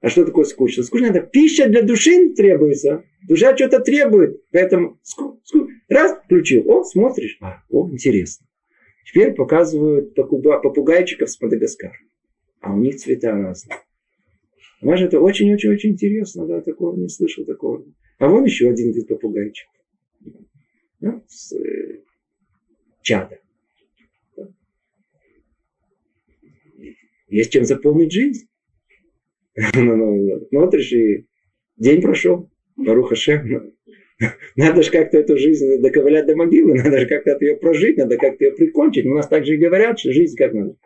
А что такое скучно? Скучно это пища для души требуется. Душа что-то требует. Поэтому ску, ску, раз, включил. О, смотришь. О, интересно. Теперь показывают попугайчиков с Мадагаскара. А у них цвета разные. Понимаешь, это очень-очень-очень интересно, да, такого не слышал такого. А вон еще один вид попугайчик. Да, с, э, чада. Да. Есть чем заполнить жизнь. Ну, ну, и день прошел. Баруха Шем. Надо же как-то эту жизнь доковылять до могилы, надо же как-то ее прожить, надо как-то ее прикончить. У нас также и говорят, что жизнь как надо.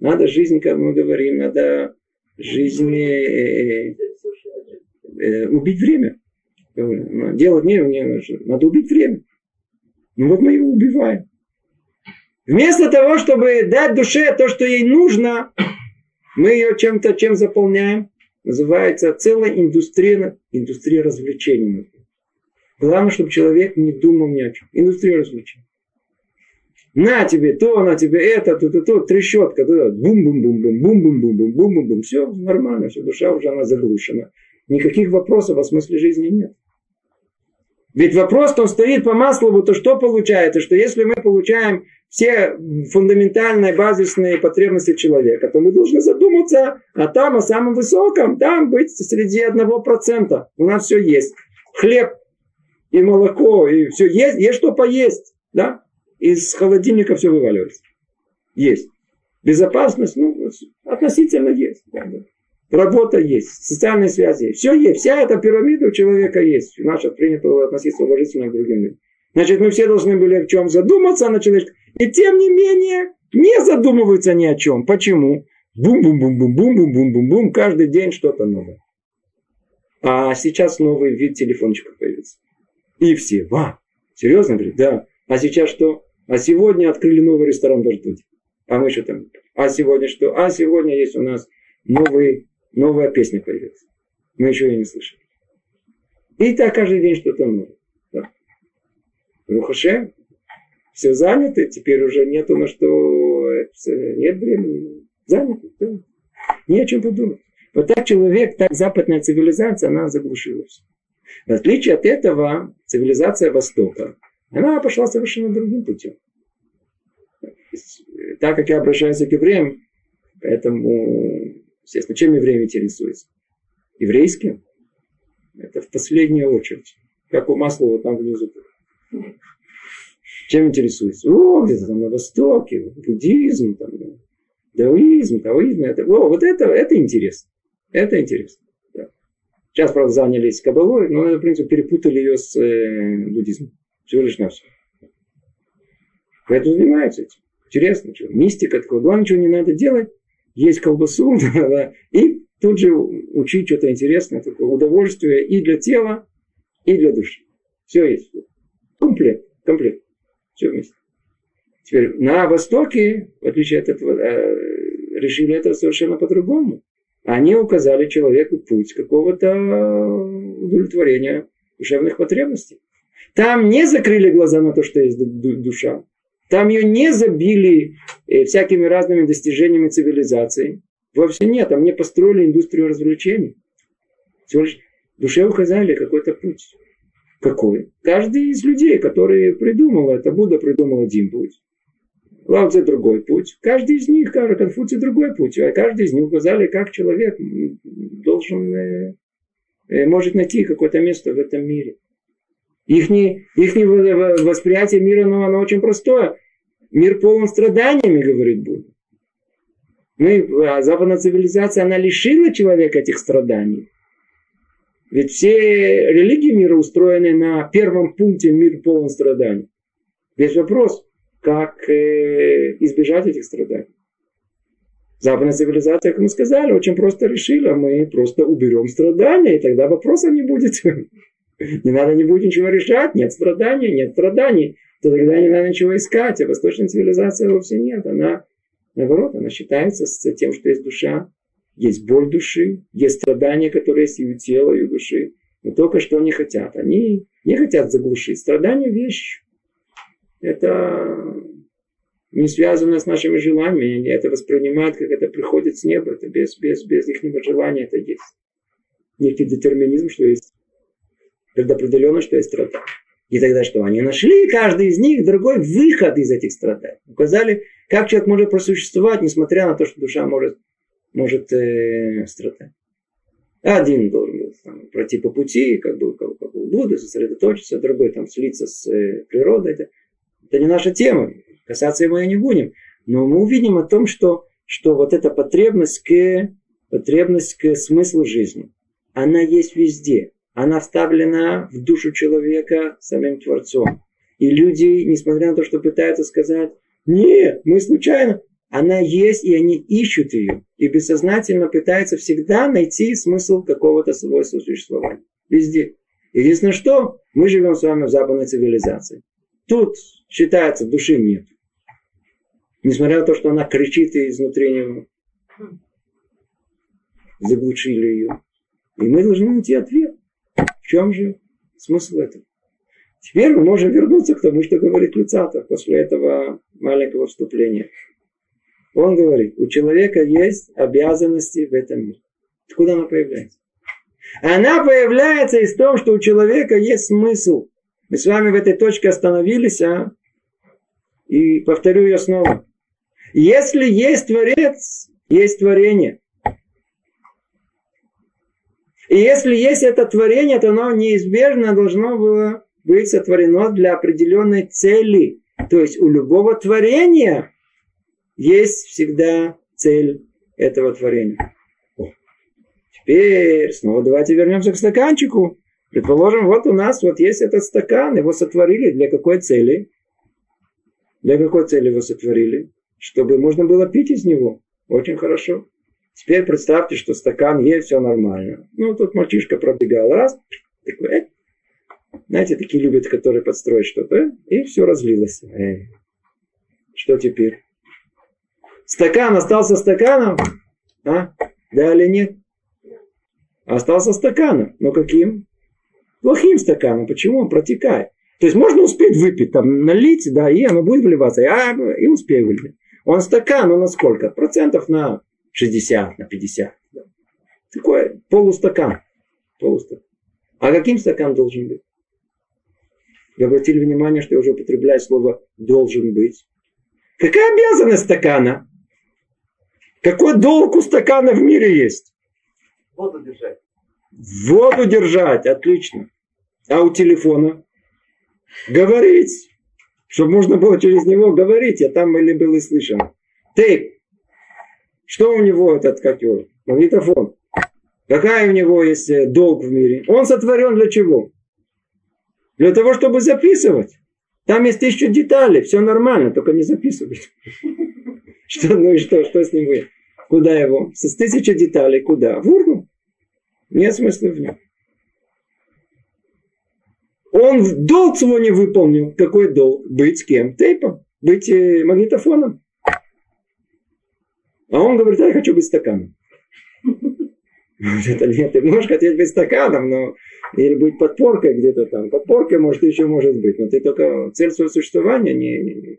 Надо жизнь, как мы говорим, надо жизнь э, э, убить время. Делать не, не надо убить время. Ну вот мы его убиваем. Вместо того, чтобы дать душе то, что ей нужно, мы ее чем-то чем заполняем. Называется целая индустрия, индустрия развлечений. Главное, чтобы человек не думал ни о чем. Индустрия развлечений. На тебе то, на тебе это, то, то, то, трещотка, бум-бум-бум-бум, бум-бум-бум-бум, бум-бум-бум. Все нормально, все, душа уже она заглушена. Никаких вопросов о смысле жизни нет. Ведь вопрос, он стоит по маслу, то что получается? Что если мы получаем все фундаментальные, базисные потребности человека, то мы должны задуматься о том, о самом высоком, там быть среди одного процента. У нас все есть. Хлеб и молоко, и все есть, есть что поесть. Да? Из холодильника все вываливается. Есть. Безопасность, ну, относительно есть. Да, да. Работа есть, социальные связи есть. Все есть. Вся эта пирамида у человека есть. Нас принято относиться уважительно к другим людям. Значит, мы все должны были о чем задуматься на человеческом. И тем не менее, не задумываются ни о чем. Почему? Бум-бум-бум-бум-бум-бум-бум-бум-бум. Каждый день что-то новое. А сейчас новый вид телефончика появится. И все. Ва, серьезно, говорит? Да. А сейчас что? А сегодня открыли новый ресторан в Аждоте. А мы что там? А сегодня что? А сегодня есть у нас новый, новая песня появилась. Мы еще ее не слышали. И так каждый день что-то новое. Да. Рухаше, все заняты, теперь уже нету на что, нет времени, заняты, да. не о чем подумать. Вот так человек, так западная цивилизация, она заглушилась. В отличие от этого, цивилизация Востока, она пошла совершенно другим путем. Так как я обращаюсь к евреям, поэтому, естественно, чем евреи интересуются? Еврейским? Это в последнюю очередь. Как у Маслова там внизу. Чем интересуется? О, где-то там на Востоке, буддизм, там, даоизм, таоизм. Это, о, вот это, это интересно. Это интересно. Сейчас, правда, занялись кабалой, но, в принципе, перепутали ее с э, буддизмом. Всего лишь на все. Поэтому занимаются этим. Интересно, что мистика такое. Главное, ничего не надо делать. Есть колбасу, и тут же учить что-то интересное, такое удовольствие и для тела, и для души. Все есть. Комплект. Комплект. Все вместе. Теперь на Востоке, в отличие от этого, э, решили это совершенно по-другому. Они указали человеку путь какого-то удовлетворения душевных потребностей. Там не закрыли глаза на то, что есть душа. Там ее не забили э, всякими разными достижениями цивилизации. Вовсе нет, там не построили индустрию развлечений. Всего лишь душе указали какой-то путь. Какой? Каждый из людей, которые придумал это, Будда придумал один путь. Лао Цзэ другой путь. Каждый из них, каждый Конфуций другой путь. А каждый из них указали, как человек должен, э, э, может найти какое-то место в этом мире. Их, их восприятие мира, ну, оно очень простое. Мир полон страданиями, говорит Будда. Мы, а западная цивилизация, она лишила человека этих страданий. Ведь все религии мира устроены на первом пункте мир полон страданий. Весь вопрос, как э, избежать этих страданий. Западная цивилизация, как мы сказали, очень просто решила, мы просто уберем страдания, и тогда вопроса не будет. Не надо не будет ничего решать, нет страданий, нет страданий, то тогда не надо ничего искать. А восточная цивилизация вовсе нет. Она, наоборот, она считается с тем, что есть душа, есть боль души, есть страдания, которые есть и у тела, и у души. Но только что они хотят. Они не хотят заглушить. Страдания – вещь. Это не связано с нашими желаниями. Они это воспринимают, как это приходит с неба. Это без, без, без их желания это есть. Некий детерминизм, что есть предопределенно, что есть страдания. И тогда что? Они нашли, каждый из них, другой выход из этих страданий. Указали, как человек может просуществовать, несмотря на то, что душа может может э, страдать. Один должен был там, пройти по пути, как бы как, как у Будды, сосредоточиться, другой там слиться с э, природой. Это не наша тема, касаться его и не будем. Но мы увидим о том, что, что вот эта потребность к, потребность к смыслу жизни, она есть везде. Она вставлена в душу человека самим Творцом. И люди, несмотря на то, что пытаются сказать, нет, мы случайно, она есть, и они ищут ее. И бессознательно пытаются всегда найти смысл какого-то своего существования. Везде. Единственное, что мы живем с вами в западной цивилизации. Тут, считается, души нет. Несмотря на то, что она кричит изнутри него. Заглушили ее. И мы должны найти ответ. В чем же смысл этого? Теперь мы можем вернуться к тому, что говорит Люцатов после этого маленького вступления. Он говорит, у человека есть обязанности в этом мире. Откуда она появляется? Она появляется из того, что у человека есть смысл. Мы с вами в этой точке остановились, а? И повторю ее снова. Если есть Творец, есть творение. И если есть это творение, то оно неизбежно должно было быть сотворено для определенной цели. То есть у любого творения есть всегда цель этого творения. Теперь снова давайте вернемся к стаканчику. Предположим, вот у нас вот есть этот стакан, его сотворили для какой цели? Для какой цели его сотворили? Чтобы можно было пить из него. Очень хорошо. Теперь представьте, что стакан есть, все нормально. Ну, тут мальчишка пробегал раз, такой, э, знаете, такие любят, которые подстроить что-то, э, и все разлилось. Э, что теперь? Стакан остался стаканом? А? Да или нет? Остался стаканом. Но каким? Плохим стаканом. Почему? Он протекает. То есть можно успеть выпить, там, налить, да, и оно будет вливаться. И, а, и успею вылить. Он стакан, ну на сколько? Процентов на 60, на 50. Да. Такой полустакан. полустакан. А каким стакан должен быть? Вы обратили внимание, что я уже употребляю слово «должен быть». Какая обязанность стакана? Какой долг у стакана в мире есть? Воду держать. Воду держать, отлично. А у телефона? Говорить. Чтобы можно было через него говорить, а там или и слышен. Тейп. Что у него этот, его, магнитофон? Какая у него есть э, долг в мире? Он сотворен для чего? Для того, чтобы записывать. Там есть тысячу деталей, все нормально, только не записывать. Что, ну и что, что с ним будет? Куда его? С тысячи деталей, куда? В урну. Нет смысла в нем. Он долг свой не выполнил. Какой долг? Быть кем? Тейпом. Быть э, магнитофоном. А он говорит, а я хочу быть стаканом. Это нет, ты можешь хотеть быть стаканом, но или быть подпоркой где-то там. Подпоркой, может, еще может быть, но ты только цель своего существования не, не, не.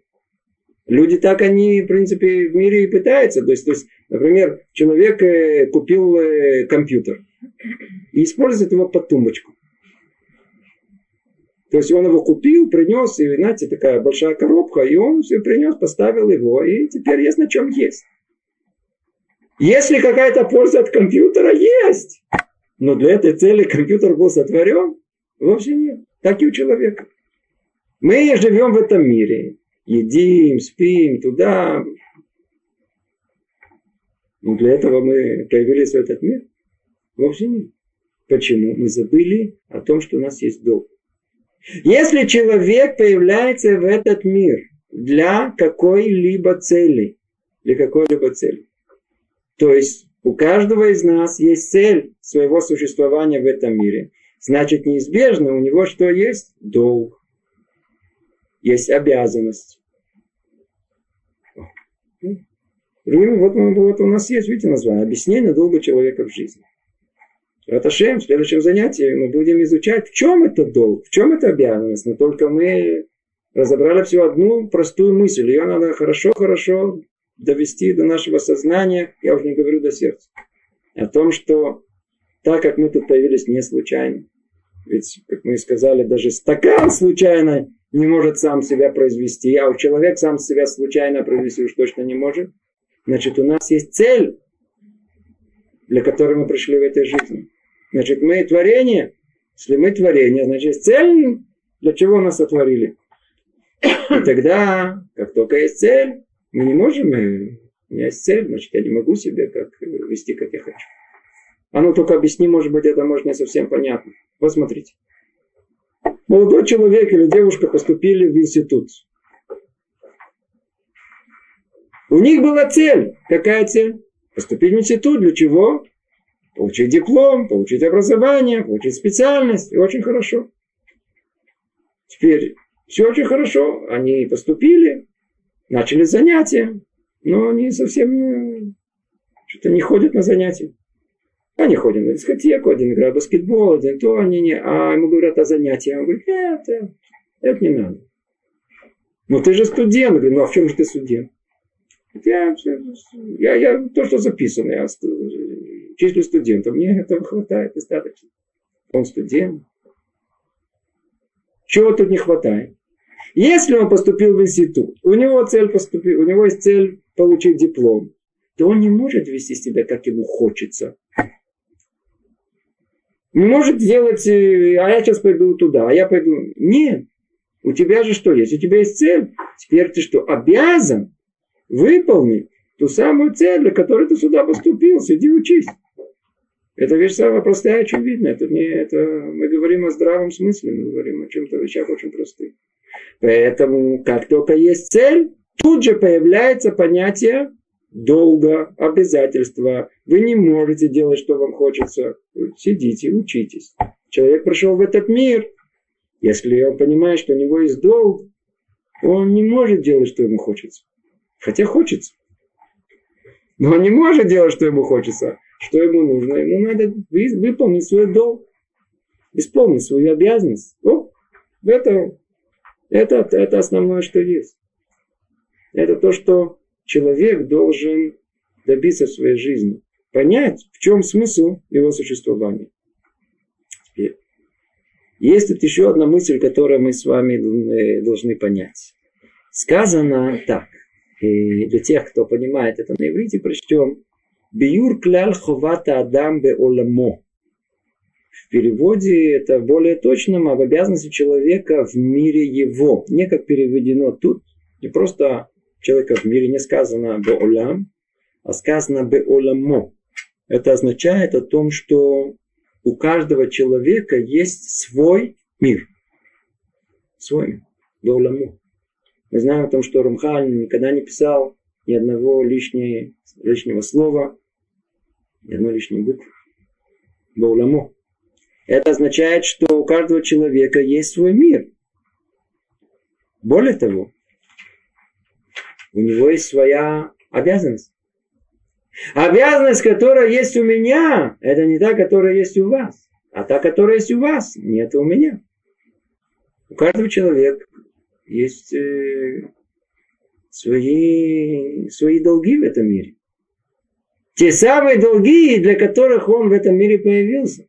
Люди так они, в принципе, в мире и пытаются. То есть, то есть например, человек э, купил э, компьютер и использует его под тумбочку. То есть он его купил, принес, и, знаете, такая большая коробка, и он все принес, поставил его, и теперь есть на чем есть. Если какая-то польза от компьютера есть, но для этой цели компьютер был сотворен, вовсе нет. Так и у человека. Мы живем в этом мире. Едим, спим, туда. Но для этого мы появились в этот мир. Вовсе нет. Почему? Мы забыли о том, что у нас есть долг. Если человек появляется в этот мир для какой-либо цели, для какой-либо цели, то есть у каждого из нас есть цель своего существования в этом мире, значит неизбежно у него что есть? Долг. Есть обязанность. Вот, вот у нас есть, видите, название. Объяснение долга человека в жизни. Раташем, в следующем занятии мы будем изучать, в чем это долг, в чем это обязанность. Но только мы разобрали всего одну простую мысль. Ее надо хорошо-хорошо довести до нашего сознания, я уже не говорю до сердца. О том, что так как мы тут появились не случайно. Ведь, как мы сказали, даже стакан случайно не может сам себя произвести, а у человека сам себя случайно произвести уж точно не может. Значит, у нас есть цель, для которой мы пришли в этой жизни. Значит, мы творение. Если мы творение, значит, цель, для чего нас сотворили. И тогда, как только есть цель, мы не можем, э, у меня есть цель, значит, я не могу себя как э, вести, как я хочу. А ну только объясни, может быть, это может не совсем понятно. Вот смотрите. Молодой человек или девушка поступили в институт. У них была цель. Какая цель? Поступить в институт. Для чего? Получить диплом, получить образование, получить специальность. И очень хорошо. Теперь все очень хорошо. Они поступили, начали занятия, но они совсем э, что-то не ходят на занятия. Они ходят на дискотеку, один играет в баскетбол, один то, они не... А ему говорят о занятии. Он говорит, это, это не надо. Ну ты же студент. Говорю, ну а в чем же ты студент? Я, я, я то, что записано, я числю студентов. Мне этого хватает достаточно. Он студент. Чего тут не хватает? Если он поступил в институт, у него цель поступить, у него есть цель получить диплом, то он не может вести себя, как ему хочется. Не может делать, э, а я сейчас пойду туда, а я пойду. Нет. У тебя же что есть? У тебя есть цель. Теперь ты что, обязан выполнить ту самую цель, для которой ты сюда поступил. Сиди учись. Это вещь самая простая, очевидная. Это не, это, мы говорим о здравом смысле, мы говорим о чем-то вещах очень простых. Поэтому, как только есть цель, тут же появляется понятие долга, обязательства. Вы не можете делать, что вам хочется. Сидите, учитесь. Человек пришел в этот мир. Если он понимает, что у него есть долг, он не может делать, что ему хочется. Хотя хочется. Но он не может делать, что ему хочется. Что ему нужно? Ему надо выполнить свой долг. Исполнить свою обязанность. О, это, это, это основное, что есть. Это то, что человек должен добиться в своей жизни. Понять, в чем смысл его существования. Теперь. Есть тут еще одна мысль, которую мы с вами должны понять. Сказано так. И для тех, кто понимает это на иврите, прочтем. Биюр кляль ховата адам бе оламо. В переводе это более точным об обязанности человека в мире его. Не как переведено тут, не просто человека в мире не сказано «беолам», а сказано «беоламо». Это означает о том, что у каждого человека есть свой мир. Свой мир. Беоламо. Мы знаем о том, что Рамхаль никогда не писал ни одного лишнего, лишнего слова, ни одной лишней буквы. Бауламо. Это означает, что у каждого человека есть свой мир. Более того, у него есть своя обязанность. Обязанность, которая есть у меня, это не та, которая есть у вас. А та, которая есть у вас, нет у меня. У каждого человека есть э, свои, свои долги в этом мире. Те самые долги, для которых он в этом мире появился.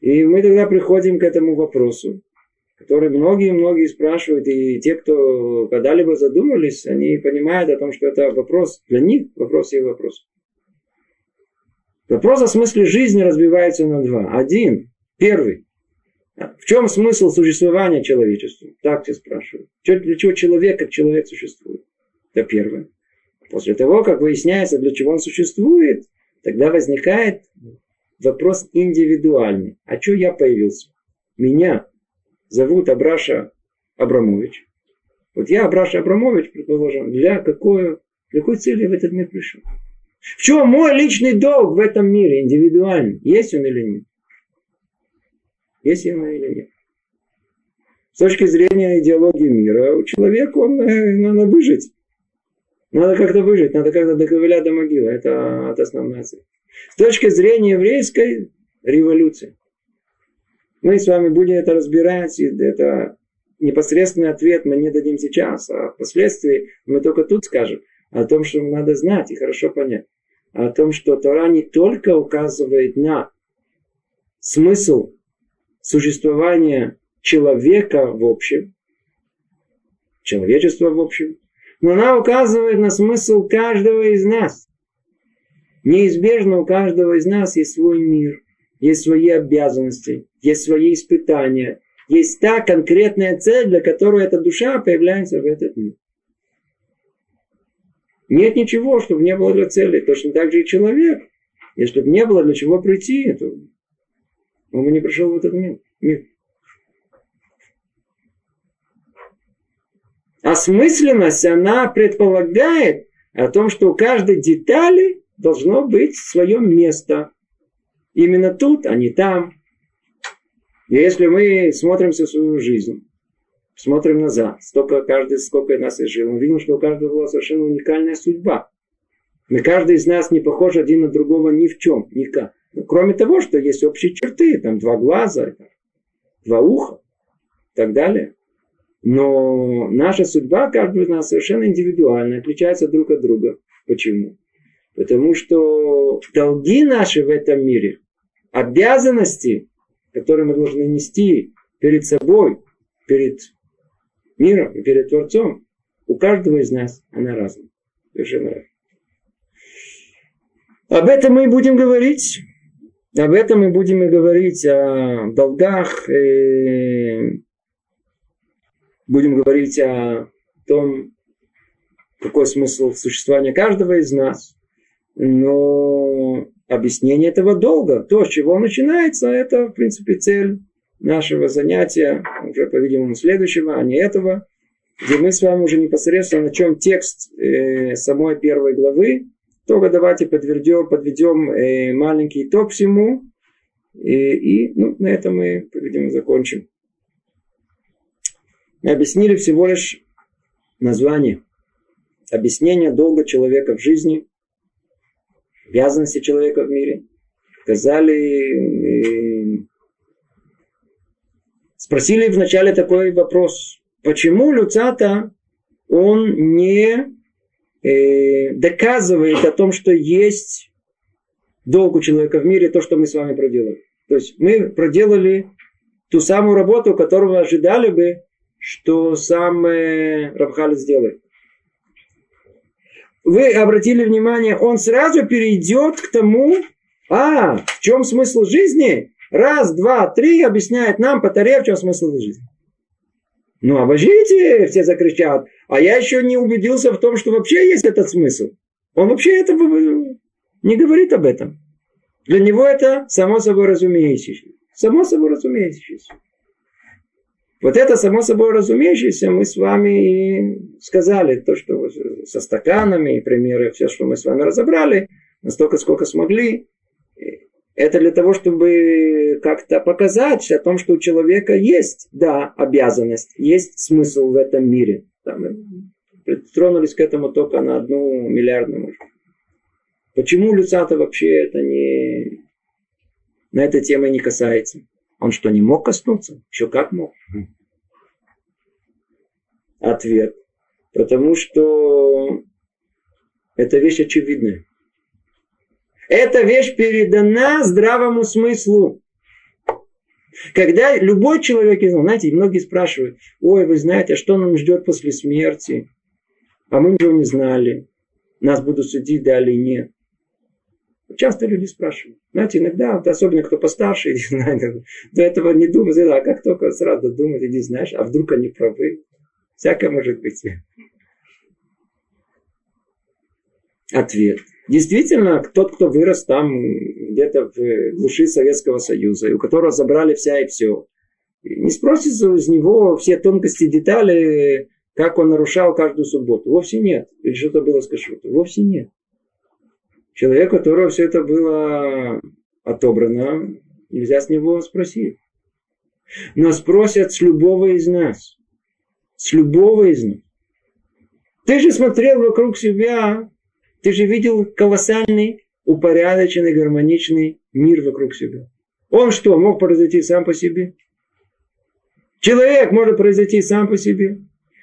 И мы тогда приходим к этому вопросу который многие-многие спрашивают, и те, кто когда-либо задумались, они понимают о том, что это вопрос для них, вопрос и вопрос. Вопрос о смысле жизни разбивается на два. Один, первый. В чем смысл существования человечества? Так тебя спрашивают. Для чего человек как человек существует? Это первое. После того, как выясняется, для чего он существует, тогда возникает вопрос индивидуальный. А что я появился? Меня зовут Абраша Абрамович. Вот я, Абраша Абрамович, предположим, для какой, для какой цели в этот мир пришел? В чем мой личный долг в этом мире, индивидуальный? Есть он или нет? Есть он или нет? С точки зрения идеологии мира, у человека он, надо выжить. Надо как-то выжить, надо как-то доковылять до могилы. Это, это основная цель. С точки зрения еврейской революции. Мы с вами будем это разбирать, и это непосредственный ответ мы не дадим сейчас, а впоследствии мы только тут скажем о том, что надо знать и хорошо понять. О том, что Тора не только указывает на смысл существования человека в общем, человечества в общем, но она указывает на смысл каждого из нас. Неизбежно у каждого из нас есть свой мир, есть свои обязанности, есть свои испытания, есть та конкретная цель, для которой эта душа появляется в этот мир. Нет ничего, чтобы не было для цели. Точно так же и человек. Если бы не было для чего прийти, то он бы не пришел в этот мир. мир. Осмысленность, она предполагает о том, что у каждой детали должно быть свое место. Именно тут, а не там. И если мы смотрим в свою жизнь, смотрим назад, столько каждый, сколько нас и жил, мы видим, что у каждого была совершенно уникальная судьба. Мы каждый из нас не похож один на другого ни в чем, никак. Ну, кроме того, что есть общие черты, там два глаза, два уха и так далее. Но наша судьба, каждого из нас совершенно индивидуальна, отличается друг от друга. Почему? Потому что долги наши в этом мире, обязанности, которые мы должны нести перед собой, перед миром и перед Творцом, у каждого из нас она разная. Совершенно разная. Об этом мы будем говорить. Об этом мы будем и говорить о долгах. И будем говорить о том, какой смысл существования каждого из нас. Но объяснение этого долга, то, с чего начинается, это, в принципе, цель нашего занятия, уже, по-видимому, следующего, а не этого, где мы с вами уже непосредственно начнем текст э, самой первой главы, только давайте подведем, подведем э, маленький итог всему, и, и ну, на этом мы, по-видимому, закончим. Мы объяснили всего лишь название, объяснение долга человека в жизни, обязанности человека в мире. Сказали, э, Спросили вначале такой вопрос. Почему Люцата, он не э, доказывает о том, что есть долг у человека в мире, то, что мы с вами проделали. То есть мы проделали ту самую работу, которую ожидали бы, что сам э, Рабхали сделает. Вы обратили внимание, он сразу перейдет к тому, а, в чем смысл жизни? Раз, два, три объясняет нам по таре, в чем смысл жизни. Ну, обождите, все закричат. А я еще не убедился в том, что вообще есть этот смысл. Он вообще это не говорит об этом. Для него это само собой разумеющееся. Само собой разумеющееся. Вот это само собой разумеющееся мы с вами и сказали. То, что со стаканами и примеры, все, что мы с вами разобрали, настолько, сколько смогли. Это для того, чтобы как-то показать о том, что у человека есть, да, обязанность, есть смысл в этом мире. Там мы притронулись к этому только на одну миллиардную, может. Почему Люцата вообще это не... На этой темы не касается? Он что, не мог коснуться? Еще как мог? Ответ. Потому что это вещь очевидная. Эта вещь передана здравому смыслу. Когда любой человек, знаете, многие спрашивают, ой, вы знаете, а что нам ждет после смерти? А мы ничего не знали. Нас будут судить, да или нет. Часто люди спрашивают. Знаете, иногда, вот особенно кто постарше, не знаю, до этого не думают, а как только сразу думать, иди знаешь, а вдруг они правы. Всякое может быть. Ответ. Действительно, тот, кто вырос там где-то в глуши Советского Союза, и у которого забрали вся и все, не спросится из него все тонкости, детали, как он нарушал каждую субботу. Вовсе нет. Или что-то было с. Вовсе нет. Человек, у которого все это было отобрано, нельзя с него спросить. Но спросят с любого из нас. С любого из нас. Ты же смотрел вокруг себя ты же видел колоссальный, упорядоченный, гармоничный мир вокруг себя. Он что, мог произойти сам по себе? Человек может произойти сам по себе.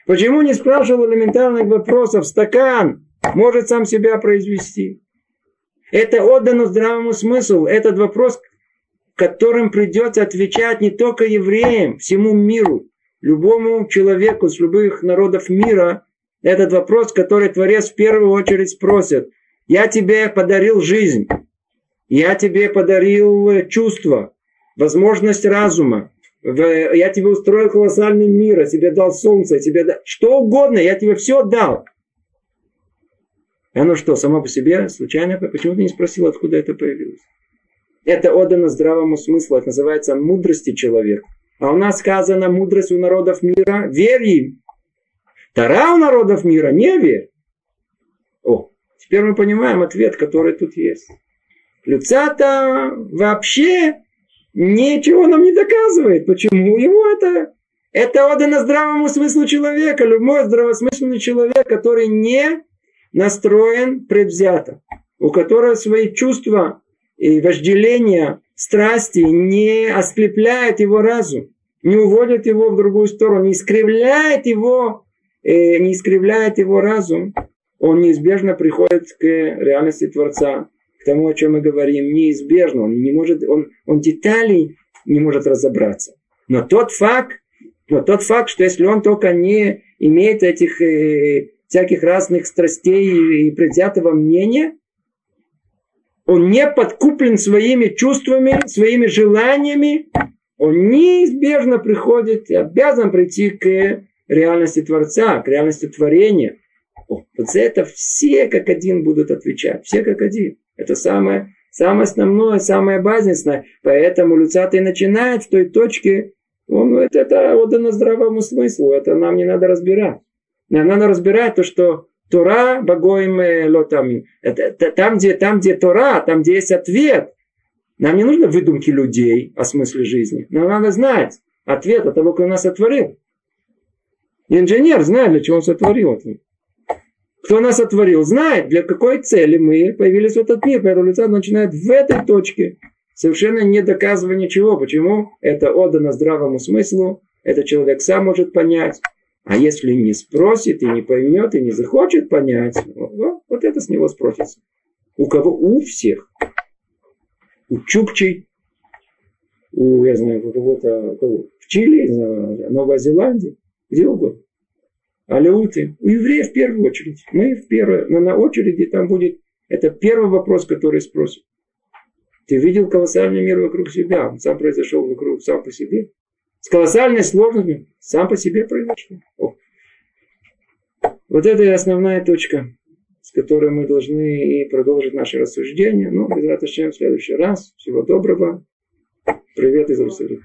Почему не спрашивал элементарных вопросов? Стакан может сам себя произвести. Это отдано здравому смыслу. Этот вопрос, которым придется отвечать не только евреям, всему миру, любому человеку с любых народов мира, этот вопрос, который Творец в первую очередь спросит. Я тебе подарил жизнь. Я тебе подарил э, чувство, возможность разума. Я тебе устроил колоссальный мир, я тебе дал солнце, я тебе дал... Что угодно, я тебе все дал. Оно что, само по себе случайно? Почему ты не спросил, откуда это появилось? Это отдано здравому смыслу, это называется мудрости человека. А у нас сказано мудрость у народов мира. Верь им. Тара у народов мира не верь. О, теперь мы понимаем ответ, который тут есть. Люцата вообще ничего нам не доказывает. Почему? Его это, это отдано здравому смыслу человека. Любой здравосмысленный человек, который не настроен предвзято, у которого свои чувства и вожделения, страсти не ослепляет его разум, не уводит его в другую сторону, не искривляет его э, не искривляет его разум, он неизбежно приходит к реальности Творца, к тому, о чем мы говорим, неизбежно. Он не может, он, он деталей не может разобраться. Но тот факт, Но тот факт, что если он только не имеет этих э, всяких разных страстей и предвзятого мнения, он не подкуплен своими чувствами, своими желаниями, он неизбежно приходит и обязан прийти к реальности Творца, к реальности творения. О, вот за это все как один будут отвечать, все как один. Это самое, самое основное, самое базисное. Поэтому Люцатый начинает в той точке, он, это, это отдано здравому смыслу, это нам не надо разбирать. Нам надо разбирать то, что Тора богоим лотами. Это, там, где, там, где Тора, там, где есть ответ. Нам не нужно выдумки людей о смысле жизни. Нам надо знать ответ от того, кто нас сотворил. Инженер знает, для чего он сотворил. Кто нас сотворил, знает, для какой цели мы появились в этот мир. Поэтому лица начинает в этой точке, совершенно не доказывая ничего. Почему? Это отдано здравому смыслу. Это человек сам может понять. А если не спросит и не поймет и не захочет понять, вот, вот это с него спросится. У кого? У всех. У Чукчей, у, я знаю, у кого-то, кого? в Чили, в Новой Зеландии, где угодно. Алеуты. У евреев в первую очередь. Мы в первую, но на очереди там будет, это первый вопрос, который спросят. Ты видел колоссальный мир вокруг себя? Он сам произошел вокруг, сам по себе с колоссальной сложностью, сам по себе произошло. О. Вот это и основная точка, с которой мы должны и продолжить наше рассуждение. Ну, без в следующий раз. Всего доброго. Привет из Иерусалима.